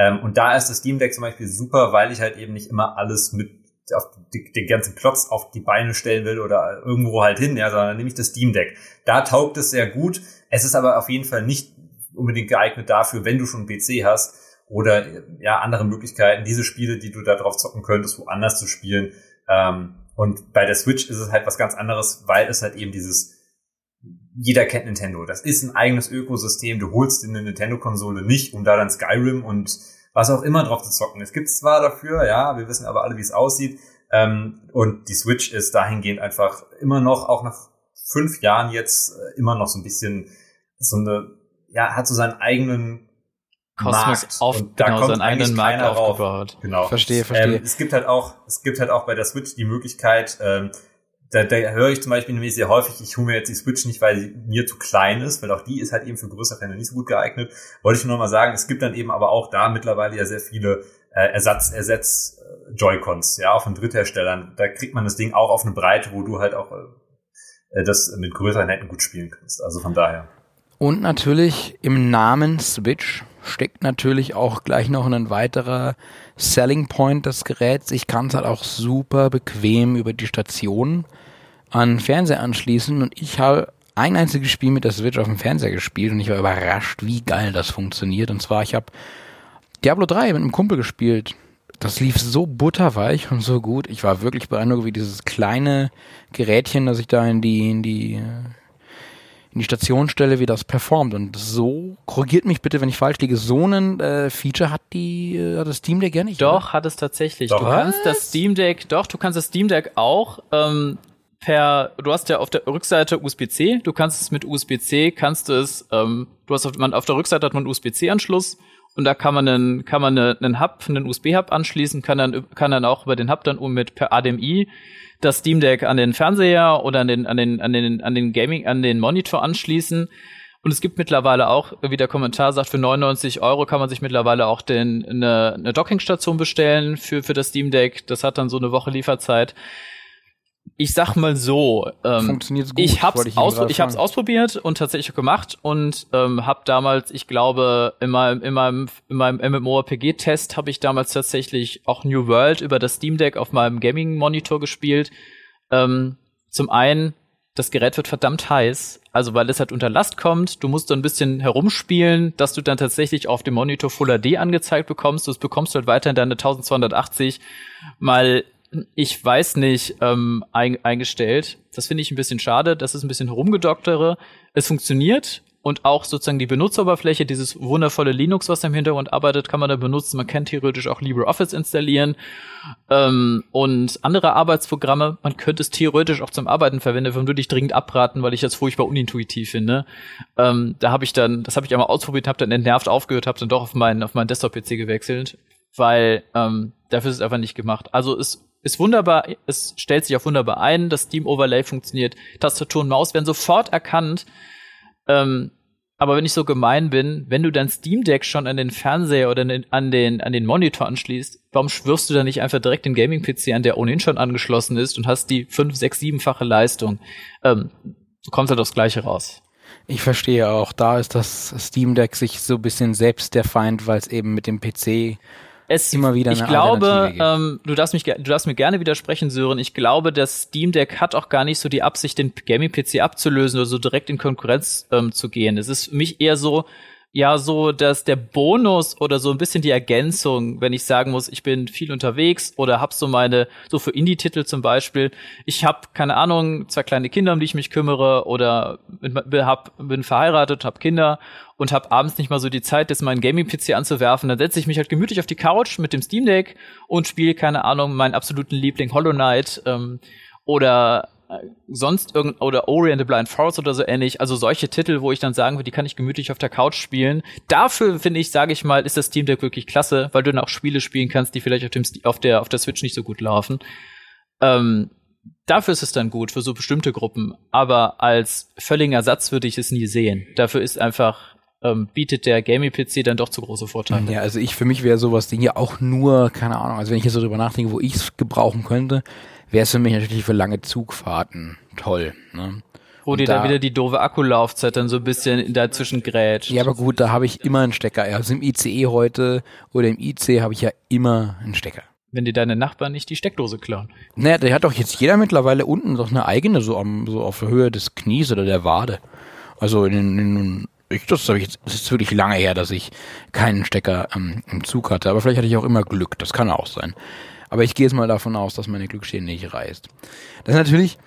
C: ähm, und da ist das Steam Deck zum Beispiel super, weil ich halt eben nicht immer alles mit auf die, den ganzen Klotz auf die Beine stellen will oder irgendwo halt hin, ja, sondern nehme ich das Steam Deck. Da taugt es sehr gut. Es ist aber auf jeden Fall nicht unbedingt geeignet dafür, wenn du schon einen PC hast oder ja andere Möglichkeiten, diese Spiele, die du da drauf zocken könntest, woanders zu spielen. Ähm, und bei der Switch ist es halt was ganz anderes, weil es halt eben dieses jeder kennt Nintendo. Das ist ein eigenes Ökosystem. Du holst in eine Nintendo-Konsole nicht, um da dann Skyrim und was auch immer drauf zu zocken. Es gibt zwar dafür, ja, wir wissen aber alle, wie es aussieht. Ähm, und die Switch ist dahingehend einfach immer noch, auch nach fünf Jahren jetzt, äh, immer noch so ein bisschen so eine, ja, hat so seinen eigenen
B: Kosmos
C: Markt.
B: auf,
C: und da
B: genau,
C: kommt
B: seinen eigenen Markt
C: rauf.
B: aufgebaut.
C: Genau.
A: Verstehe, verstehe.
C: Ähm, es gibt halt auch, es gibt halt auch bei der Switch die Möglichkeit, ähm, da, da höre ich zum Beispiel nämlich sehr häufig, ich hole mir jetzt die Switch nicht, weil sie mir zu klein ist, weil auch die ist halt eben für größere Fälle nicht so gut geeignet. Wollte ich nur noch mal sagen, es gibt dann eben aber auch da mittlerweile ja sehr viele äh, Ersatz, Ersatz äh, Joy-Cons, ja, auch von Drittherstellern. Da kriegt man das Ding auch auf eine Breite, wo du halt auch äh, das mit größeren Händen gut spielen kannst. Also von daher.
A: Und natürlich im Namen Switch steckt natürlich auch gleich noch ein weiterer Selling Point des Geräts. Ich kann es halt auch super bequem über die Station an Fernseher anschließen und ich habe ein einziges Spiel mit der Switch auf dem Fernseher gespielt und ich war überrascht, wie geil das funktioniert. Und zwar, ich habe Diablo 3 mit einem Kumpel gespielt. Das lief so butterweich und so gut. Ich war wirklich beeindruckt, wie dieses kleine Gerätchen, das ich da in die, in die, in die Station stelle, wie das performt. Und so, korrigiert mich bitte, wenn ich falsch liege, so ein äh, Feature hat die, äh, hat das Steam Deck ja nicht.
B: Doch,
A: oder?
B: hat es tatsächlich.
C: Doch.
B: Du kannst das Steam Deck, doch, du kannst das Steam Deck auch ähm, per, du hast ja auf der Rückseite USB-C, du kannst es mit USB-C, kannst du es, ähm, du hast auf, man, auf der Rückseite hat man einen USB-C-Anschluss und da kann man einen, kann man eine, einen Hub, einen USB-Hub anschließen, kann dann, kann dann auch über den Hub dann um mit per HDMI das Steam Deck an den Fernseher oder an den, an den, an den, an den Gaming, an den Monitor anschließen. Und es gibt mittlerweile auch, wie der Kommentar sagt, für 99 Euro kann man sich mittlerweile auch den, eine, eine Dockingstation bestellen für, für das Steam Deck. Das hat dann so eine Woche Lieferzeit. Ich sag mal so, ähm,
A: Funktioniert's gut,
B: ich hab's,
A: ich
B: aus,
A: Ihnen gerade
B: ich hab's ausprobiert und tatsächlich gemacht und ähm, hab damals, ich glaube, in meinem, in meinem, in meinem MMORPG-Test habe ich damals tatsächlich auch New World über das Steam Deck auf meinem Gaming-Monitor gespielt. Ähm, zum einen, das Gerät wird verdammt heiß, also weil es halt unter Last kommt. Du musst so ein bisschen herumspielen, dass du dann tatsächlich auf dem Monitor Full HD angezeigt bekommst. Du bekommst halt weiterhin deine 1280 mal ich weiß nicht, ähm, ein, eingestellt. Das finde ich ein bisschen schade. Das ist ein bisschen herumgedoktere. Es funktioniert und auch sozusagen die Benutzeroberfläche, dieses wundervolle Linux, was da im Hintergrund arbeitet, kann man da benutzen. Man kann theoretisch auch LibreOffice installieren ähm, und andere Arbeitsprogramme. Man könnte es theoretisch auch zum Arbeiten verwenden, würde ich dringend abraten, weil ich das furchtbar unintuitiv finde. Ähm, da habe ich dann, das habe ich einmal ausprobiert, habe dann entnervt aufgehört, habe dann doch auf meinen auf meinen Desktop-PC gewechselt, weil ähm, dafür ist es einfach nicht gemacht. Also es ist wunderbar, es stellt sich auch wunderbar ein, das Steam Overlay funktioniert, Tastatur und Maus werden sofort erkannt. Ähm, aber wenn ich so gemein bin, wenn du dein Steam Deck schon an den Fernseher oder an den, an den Monitor anschließt, warum schwörst du dann nicht einfach direkt den Gaming-PC an, der ohnehin schon angeschlossen ist und hast die fünf, sechs, siebenfache Leistung? Ähm, du kommst halt aufs Gleiche raus.
A: Ich verstehe auch, da ist das Steam Deck sich so ein bisschen selbst der Feind, weil es eben mit dem PC
B: es,
A: immer wieder
B: ich glaube, ähm, du darfst mich, du darfst mir gerne widersprechen, Sören. Ich glaube, das Steam Deck hat auch gar nicht so die Absicht, den Gaming-PC abzulösen oder so direkt in Konkurrenz ähm, zu gehen. Es ist für mich eher so, ja, so, dass der Bonus oder so ein bisschen die Ergänzung, wenn ich sagen muss, ich bin viel unterwegs oder hab so meine, so für Indie-Titel zum Beispiel, ich hab, keine Ahnung, zwei kleine Kinder, um die ich mich kümmere oder bin, hab, bin verheiratet, hab Kinder und hab abends nicht mal so die Zeit, jetzt meinen Gaming-PC anzuwerfen, dann setze ich mich halt gemütlich auf die Couch mit dem Steam Deck und spiele, keine Ahnung, meinen absoluten Liebling Hollow Knight ähm, oder sonst irgend oder Ori and the Blind Forest oder so ähnlich, also solche Titel, wo ich dann sagen würde, die kann ich gemütlich auf der Couch spielen. Dafür finde ich, sage ich mal, ist das Steam Deck wirklich klasse, weil du dann auch Spiele spielen kannst, die vielleicht auf dem auf der auf der Switch nicht so gut laufen. Ähm, dafür ist es dann gut für so bestimmte Gruppen, aber als völliger Ersatz würde ich es nie sehen. Dafür ist einfach ähm, bietet der Gaming-PC dann doch zu große Vorteile.
A: Ja, also ich, für mich wäre sowas Ding ja auch nur, keine Ahnung, also wenn ich jetzt so drüber nachdenke, wo ich es gebrauchen könnte, wäre es für mich natürlich für lange Zugfahrten toll. Ne?
B: Wo dir da, dann wieder die doofe Akkulaufzeit dann so ein bisschen dazwischen grätscht.
A: Ja, aber gut, da habe ich immer einen Stecker. Also im ICE heute oder im IC habe ich ja immer einen Stecker.
B: Wenn dir deine Nachbarn nicht die Steckdose klauen.
A: Naja, der hat doch jetzt jeder mittlerweile unten doch eine eigene, so, am, so auf der Höhe des Knies oder der Wade. Also in, in, ich, das habe ich jetzt, das ist wirklich lange her, dass ich keinen Stecker ähm, im Zug hatte. Aber vielleicht hatte ich auch immer Glück. Das kann auch sein. Aber ich gehe jetzt mal davon aus, dass meine Glückssträhne nicht reißt. Das ist natürlich,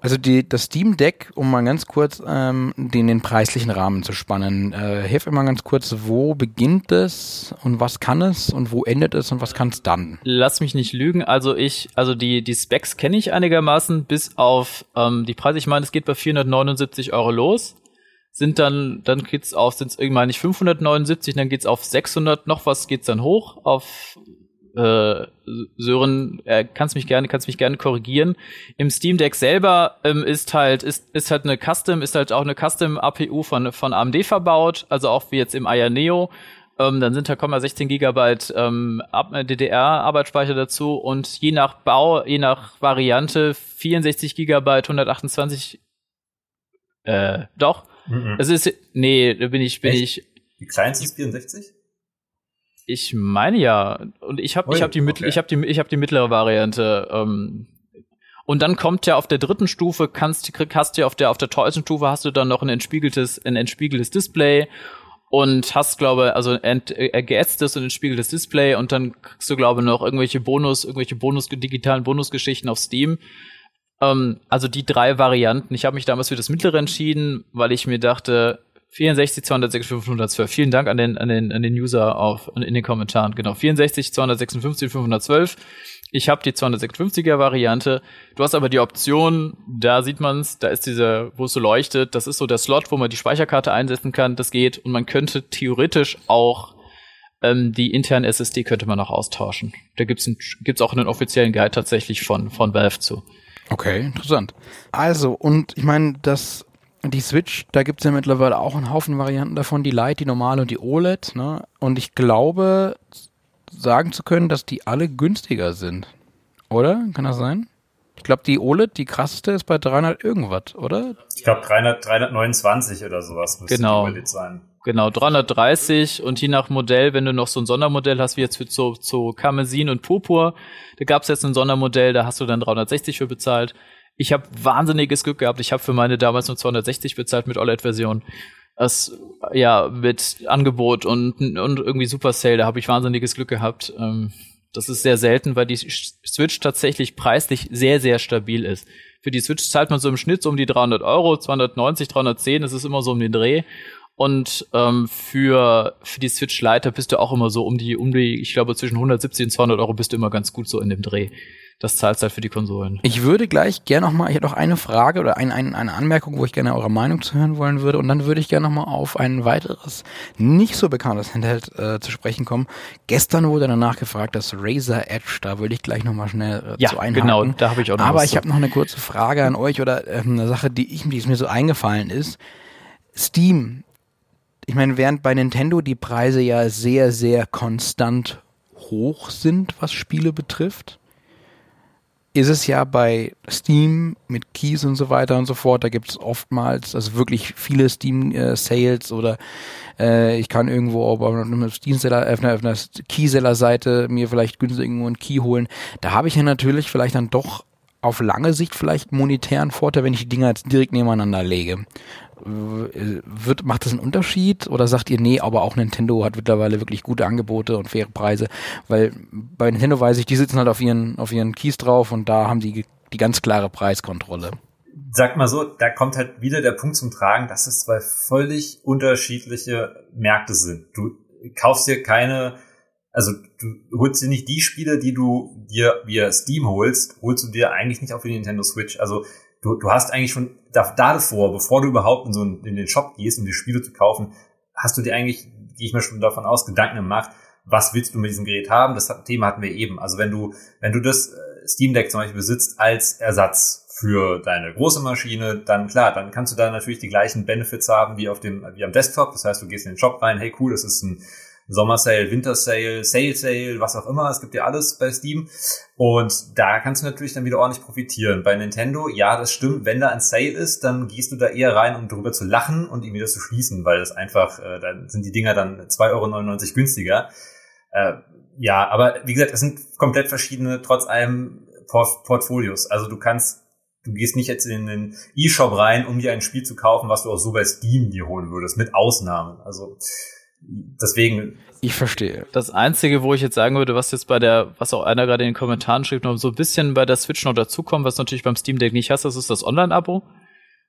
A: also die, das Steam Deck, um mal ganz kurz ähm, den, den preislichen Rahmen zu spannen, äh, hilf mir mal ganz kurz, wo beginnt es und was kann es und wo endet es und was kann es dann?
B: Lass mich nicht lügen, also ich, also die, die Specs kenne ich einigermaßen, bis auf ähm, die Preise, ich meine, es geht bei 479 Euro los sind dann, dann geht's auf, sind es irgendwann nicht 579, dann geht's auf 600 noch was, geht's dann hoch auf äh, Sören, äh, kannst mich gerne, kannst mich gerne korrigieren. Im Steam Deck selber ähm, ist halt ist ist halt eine Custom, ist halt auch eine Custom APU von von AMD verbaut, also auch wie jetzt im Aya Neo. Ähm, dann sind da kommen 16 Gigabyte ähm, DDR-Arbeitsspeicher dazu und je nach Bau, je nach Variante 64 Gigabyte, 128 äh, doch Mhm. Es ist, nee, da bin ich, bin Echt? ich.
C: Die kleinste ist 64?
B: Ich meine ja. Und ich habe, ich habe die, okay. ich habe die, ich habe die mittlere Variante. Ähm, und dann kommt ja auf der dritten Stufe, kannst, hast du auf der, auf der teuersten Stufe hast du dann noch ein entspiegeltes, ein entspiegeltes Display und hast, glaube also ent, äh, geätztes und entspiegeltes Display und dann kriegst du, glaube noch irgendwelche Bonus, irgendwelche Bonus, digitalen Bonusgeschichten auf Steam. Ähm, also die drei Varianten. Ich habe mich damals für das mittlere entschieden, weil ich mir dachte, 64, 256, 512. Vielen Dank an den, an den, an den User auf, in den Kommentaren. Genau, 64, 256, 512. Ich habe die 256er Variante. Du hast aber die Option, da sieht man's, da ist diese, wo es so leuchtet, das ist so der Slot, wo man die Speicherkarte einsetzen kann. Das geht und man könnte theoretisch auch ähm, die internen SSD könnte man auch austauschen. Da gibt's, ein, gibt's auch einen offiziellen Guide tatsächlich von von Valve zu.
A: Okay, interessant. Also, und ich meine, das die Switch, da gibt's ja mittlerweile auch einen Haufen Varianten davon, die Lite, die normale und die OLED, ne? Und ich glaube, sagen zu können, dass die alle günstiger sind. Oder? Kann das sein? Ich glaube, die OLED, die krasseste, ist bei 300 irgendwas, oder?
C: Ich glaube, 300, 329 oder sowas
B: müsste genau. die OLED sein. Genau, 330 und je nach Modell, wenn du noch so ein Sondermodell hast, wie jetzt für so, so Karmesin und Purpur, da gab's jetzt ein Sondermodell, da hast du dann 360 für bezahlt. Ich habe wahnsinniges Glück gehabt. Ich habe für meine damals nur 260 bezahlt mit OLED-Version. Das, ja, mit Angebot und, und irgendwie Super Sale, da habe ich wahnsinniges Glück gehabt. Ähm, das ist sehr selten, weil die Switch tatsächlich preislich sehr, sehr stabil ist. Für die Switch zahlt man so im Schnitt so um die 300 Euro, 290, 310, das ist immer so um den Dreh. Und ähm, für, für die Switch Lite bist du auch immer so um die, um die, ich glaube, zwischen 170 und 200 Euro bist du immer ganz gut so in dem Dreh. Das zahlst halt für die Konsolen.
A: Ich würde gleich gerne noch mal, ich hätte noch eine Frage oder ein, ein, eine Anmerkung, wo ich gerne eure Meinung zu hören wollen würde. Und dann würde ich gerne noch mal auf ein weiteres, nicht so bekanntes Handheld äh, zu sprechen kommen. Gestern wurde danach gefragt, das Razer Edge, da würde ich gleich noch mal schnell äh,
B: ja, zu einhaken. genau, da habe ich auch noch
A: Aber ich habe noch eine kurze Frage an euch oder äh, eine Sache, die, ich, die mir so eingefallen ist. Steam ich meine, während bei Nintendo die Preise ja sehr, sehr konstant hoch sind, was Spiele betrifft, ist es ja bei Steam mit Keys und so weiter und so fort, da gibt es oftmals, also wirklich viele Steam-Sales äh, oder äh, ich kann irgendwo auf einer Steam-Seller, Keyseller-Seite mir vielleicht günstig irgendwo einen Key holen. Da habe ich ja natürlich vielleicht dann doch auf lange Sicht vielleicht monetären Vorteil, wenn ich die Dinger jetzt direkt nebeneinander lege. Wird, macht das einen Unterschied oder sagt ihr, nee, aber auch Nintendo hat mittlerweile wirklich gute Angebote und faire Preise? Weil bei Nintendo weiß ich, die sitzen halt auf ihren, auf ihren Keys drauf und da haben die die ganz klare Preiskontrolle.
C: Sag mal so, da kommt halt wieder der Punkt zum Tragen, dass es zwei völlig unterschiedliche Märkte sind. Du kaufst dir keine, also du holst dir nicht die Spiele, die du dir via Steam holst, holst du dir eigentlich nicht auf die Nintendo Switch. Also du, du hast eigentlich schon da, davor, bevor du überhaupt in so einen, in den Shop gehst, um die Spiele zu kaufen, hast du dir eigentlich, gehe ich mir schon davon aus, Gedanken gemacht, was willst du mit diesem Gerät haben? Das Thema hatten wir eben. Also wenn du, wenn du das äh, Steam Deck zum Beispiel besitzt als Ersatz für deine große Maschine, dann klar, dann kannst du da natürlich die gleichen Benefits haben wie auf dem, wie am Desktop. Das heißt, du gehst in den Shop rein, hey cool, das ist ein Sommersale, Wintersale, Sale Sale, was auch immer. Es gibt ja alles bei Steam. Und da kannst du natürlich dann wieder ordentlich profitieren. Bei Nintendo, ja, das stimmt. Wenn da ein Sale ist, dann gehst du da eher rein, um darüber zu lachen und ihn wieder zu schließen, weil das einfach, äh, dann sind die Dinger dann 2,99 Euro günstiger. Äh, ja, aber wie gesagt, es sind komplett verschiedene, trotz allem Port Portfolios. Also du kannst, du gehst nicht jetzt in den E-Shop rein, um dir ein Spiel zu kaufen, was du auch so bei Steam dir holen würdest, mit Ausnahmen. Also deswegen.
A: Ich verstehe.
B: Das Einzige, wo ich jetzt sagen würde, was jetzt bei der, was auch einer gerade in den Kommentaren schrieb, noch so ein bisschen bei der Switch noch dazukommt, was natürlich beim Steam Deck nicht hast, das ist das Online-Abo.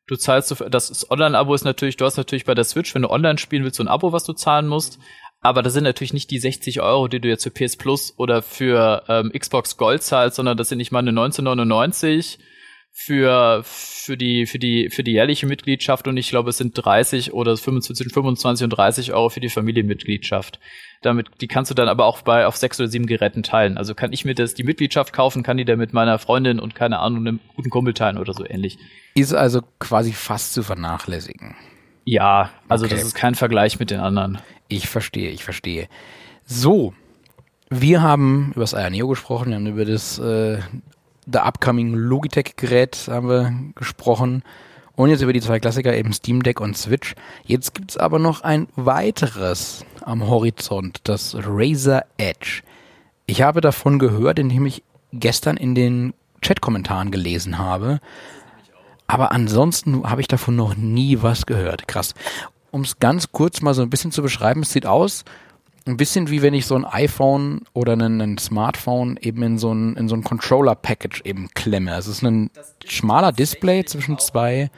B: Du zahlst, das Online-Abo ist natürlich, du hast natürlich bei der Switch, wenn du online spielen willst, so ein Abo, was du zahlen musst. Aber das sind natürlich nicht die 60 Euro, die du jetzt für PS Plus oder für ähm, Xbox Gold zahlst, sondern das sind nicht mal eine 1999 für, für die, für die, für die jährliche Mitgliedschaft und ich glaube, es sind 30 oder 25, 25 und 30 Euro für die Familienmitgliedschaft. Damit, die kannst du dann aber auch bei, auf sechs oder sieben Geräten teilen. Also kann ich mir das, die Mitgliedschaft kaufen, kann die dann mit meiner Freundin und keine Ahnung, einem guten Kumpel teilen oder so ähnlich.
A: Ist also quasi fast zu vernachlässigen.
B: Ja, also okay. das ist kein Vergleich mit den anderen.
A: Ich verstehe, ich verstehe. So, wir haben über das Aya Neo gesprochen, wir haben über das äh, The Upcoming Logitech-Gerät haben wir gesprochen und jetzt über die zwei Klassiker, eben Steam Deck und Switch. Jetzt gibt's aber noch ein weiteres am Horizont, das Razer Edge. Ich habe davon gehört, indem ich gestern in den Chat-Kommentaren gelesen habe. Aber ansonsten habe ich davon noch nie was gehört. Krass. Um es ganz kurz mal so ein bisschen zu beschreiben, es sieht aus ein bisschen wie wenn ich so ein iPhone oder einen, ein Smartphone eben in so ein, in so ein Controller-Package eben klemme. Es ist ein schmaler Display zwischen zwei,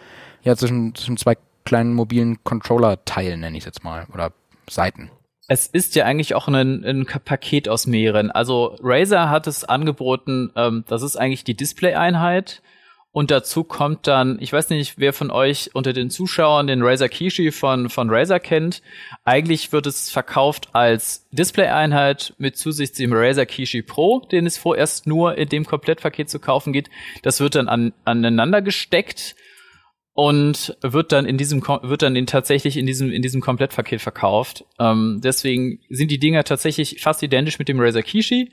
A: ja, zwischen, zwischen zwei kleinen mobilen Controller-Teilen, nenne ich es jetzt mal, oder Seiten.
B: Es ist ja eigentlich auch ein, ein Paket aus mehreren. Also Razer hat es angeboten, ähm, das ist eigentlich die Display-Einheit und dazu kommt dann, ich weiß nicht, wer von euch unter den Zuschauern den Razer Kishi von, von Razer kennt. Eigentlich wird es verkauft als Display-Einheit mit Zusicht dem Razer Kishi Pro, den es vorerst nur in dem Komplettpaket zu kaufen geht. Das wird dann an, aneinander gesteckt und wird dann in diesem wird dann in, tatsächlich in diesem in diesem Komplettpaket verkauft. Ähm, deswegen sind die Dinger tatsächlich fast identisch mit dem Razer Kishi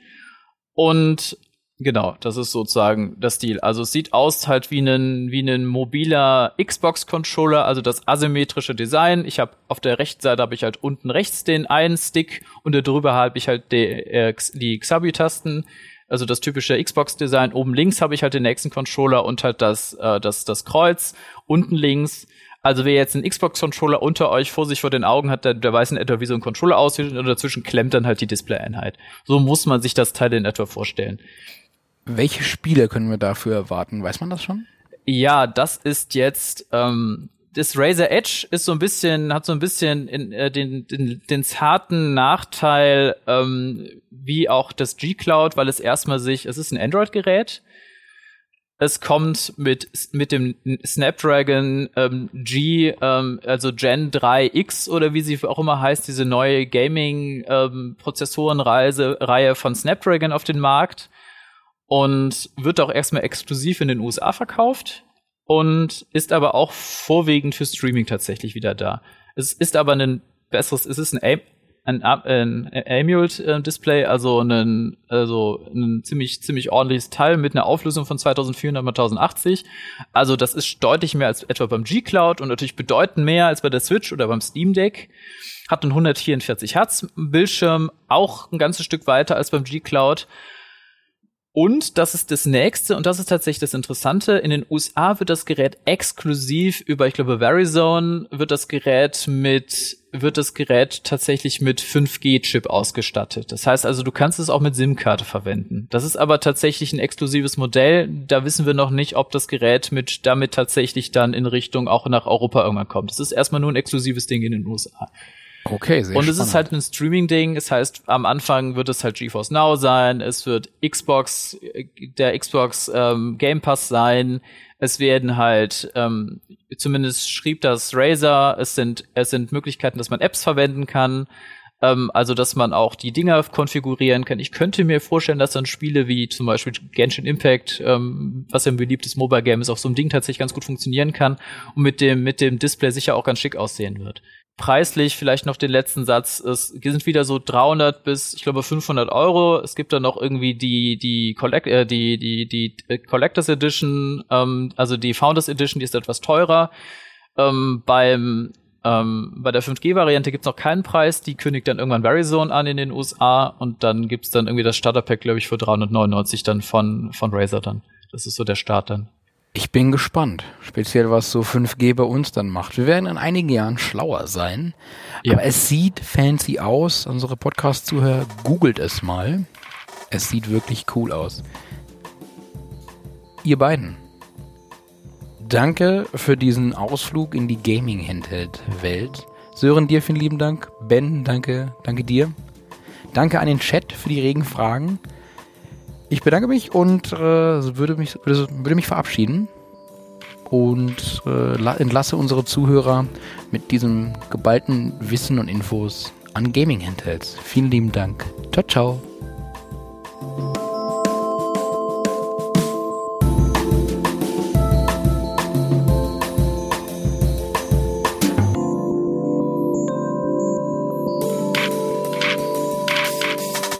B: und Genau, das ist sozusagen das Stil. Also es sieht aus halt wie ein wie ein mobiler Xbox Controller, also das asymmetrische Design. Ich habe auf der rechten Seite habe ich halt unten rechts den einen Stick und darüber habe ich halt die, äh, die Xabi-Tasten, also das typische Xbox Design. Oben links habe ich halt den nächsten Controller und halt das äh, das das Kreuz. Unten links also wer jetzt einen Xbox-Controller unter euch vor sich vor den Augen hat, der, der weiß in etwa, wie so ein Controller aussieht und dazwischen klemmt dann halt die Display-Einheit. So muss man sich das Teil in etwa vorstellen.
A: Welche Spiele können wir dafür erwarten? Weiß man das schon?
B: Ja, das ist jetzt ähm, das Razer Edge ist so ein bisschen, hat so ein bisschen in, äh, den, den, den zarten Nachteil ähm, wie auch das G Cloud, weil es erstmal sich, es ist ein Android-Gerät. Es kommt mit mit dem Snapdragon ähm, G, ähm, also Gen 3X oder wie sie auch immer heißt, diese neue Gaming ähm, Prozessorenreise Reihe von Snapdragon auf den Markt und wird auch erstmal exklusiv in den USA verkauft und ist aber auch vorwiegend für Streaming tatsächlich wieder da. Es ist aber ein besseres, es ist ein, ein, ein AMOLED-Display, also ein, also ein ziemlich, ziemlich ordentliches Teil mit einer Auflösung von 2400 x 1080. Also das ist deutlich mehr als etwa beim G-Cloud und natürlich bedeutend mehr als bei der Switch oder beim Steam Deck. Hat einen 144 Hertz Bildschirm, auch ein ganzes Stück weiter als beim G-Cloud und das ist das nächste, und das ist tatsächlich das Interessante. In den USA wird das Gerät exklusiv über, ich glaube, Verizon wird das Gerät mit, wird das Gerät tatsächlich mit 5G-Chip ausgestattet. Das heißt also, du kannst es auch mit SIM-Karte verwenden. Das ist aber tatsächlich ein exklusives Modell. Da wissen wir noch nicht, ob das Gerät mit, damit tatsächlich dann in Richtung auch nach Europa irgendwann kommt. Das ist erstmal nur ein exklusives Ding in den USA.
A: Okay, sehr
B: Und es ist halt ein Streaming-Ding. Es heißt, am Anfang wird es halt GeForce Now sein. Es wird Xbox, der Xbox ähm, Game Pass sein. Es werden halt, ähm, zumindest schrieb das Razer, es sind, es sind Möglichkeiten, dass man Apps verwenden kann. Ähm, also, dass man auch die Dinger konfigurieren kann. Ich könnte mir vorstellen, dass dann Spiele wie zum Beispiel Genshin Impact, ähm, was ja ein beliebtes Mobile Game ist, auf so einem Ding tatsächlich ganz gut funktionieren kann und mit dem, mit dem Display sicher auch ganz schick aussehen wird. Preislich vielleicht noch den letzten Satz. Es sind wieder so 300 bis, ich glaube, 500 Euro. Es gibt dann noch irgendwie die, die, Collect äh, die, die, die äh, Collectors Edition, ähm, also die Founders Edition, die ist etwas teurer. Ähm, beim ähm, bei der 5G-Variante gibt's noch keinen Preis, die kündigt dann irgendwann Verizon an in den USA und dann gibt's dann irgendwie das Starterpack, glaube ich, für 399 dann von, von Razer dann. Das ist so der Start dann.
A: Ich bin gespannt, speziell was so 5G bei uns dann macht. Wir werden in einigen Jahren schlauer sein, ja. aber es sieht fancy aus. Unsere Podcast-Zuhörer, googelt es mal. Es sieht wirklich cool aus. Ihr beiden, Danke für diesen Ausflug in die Gaming-Handheld-Welt. Sören, dir vielen lieben Dank. Ben, danke, danke dir. Danke an den Chat für die regen Fragen. Ich bedanke mich und äh, würde, mich, würde, würde mich verabschieden und äh, entlasse unsere Zuhörer mit diesem geballten Wissen und Infos an Gaming Handhelds. Vielen lieben Dank. Ciao, ciao.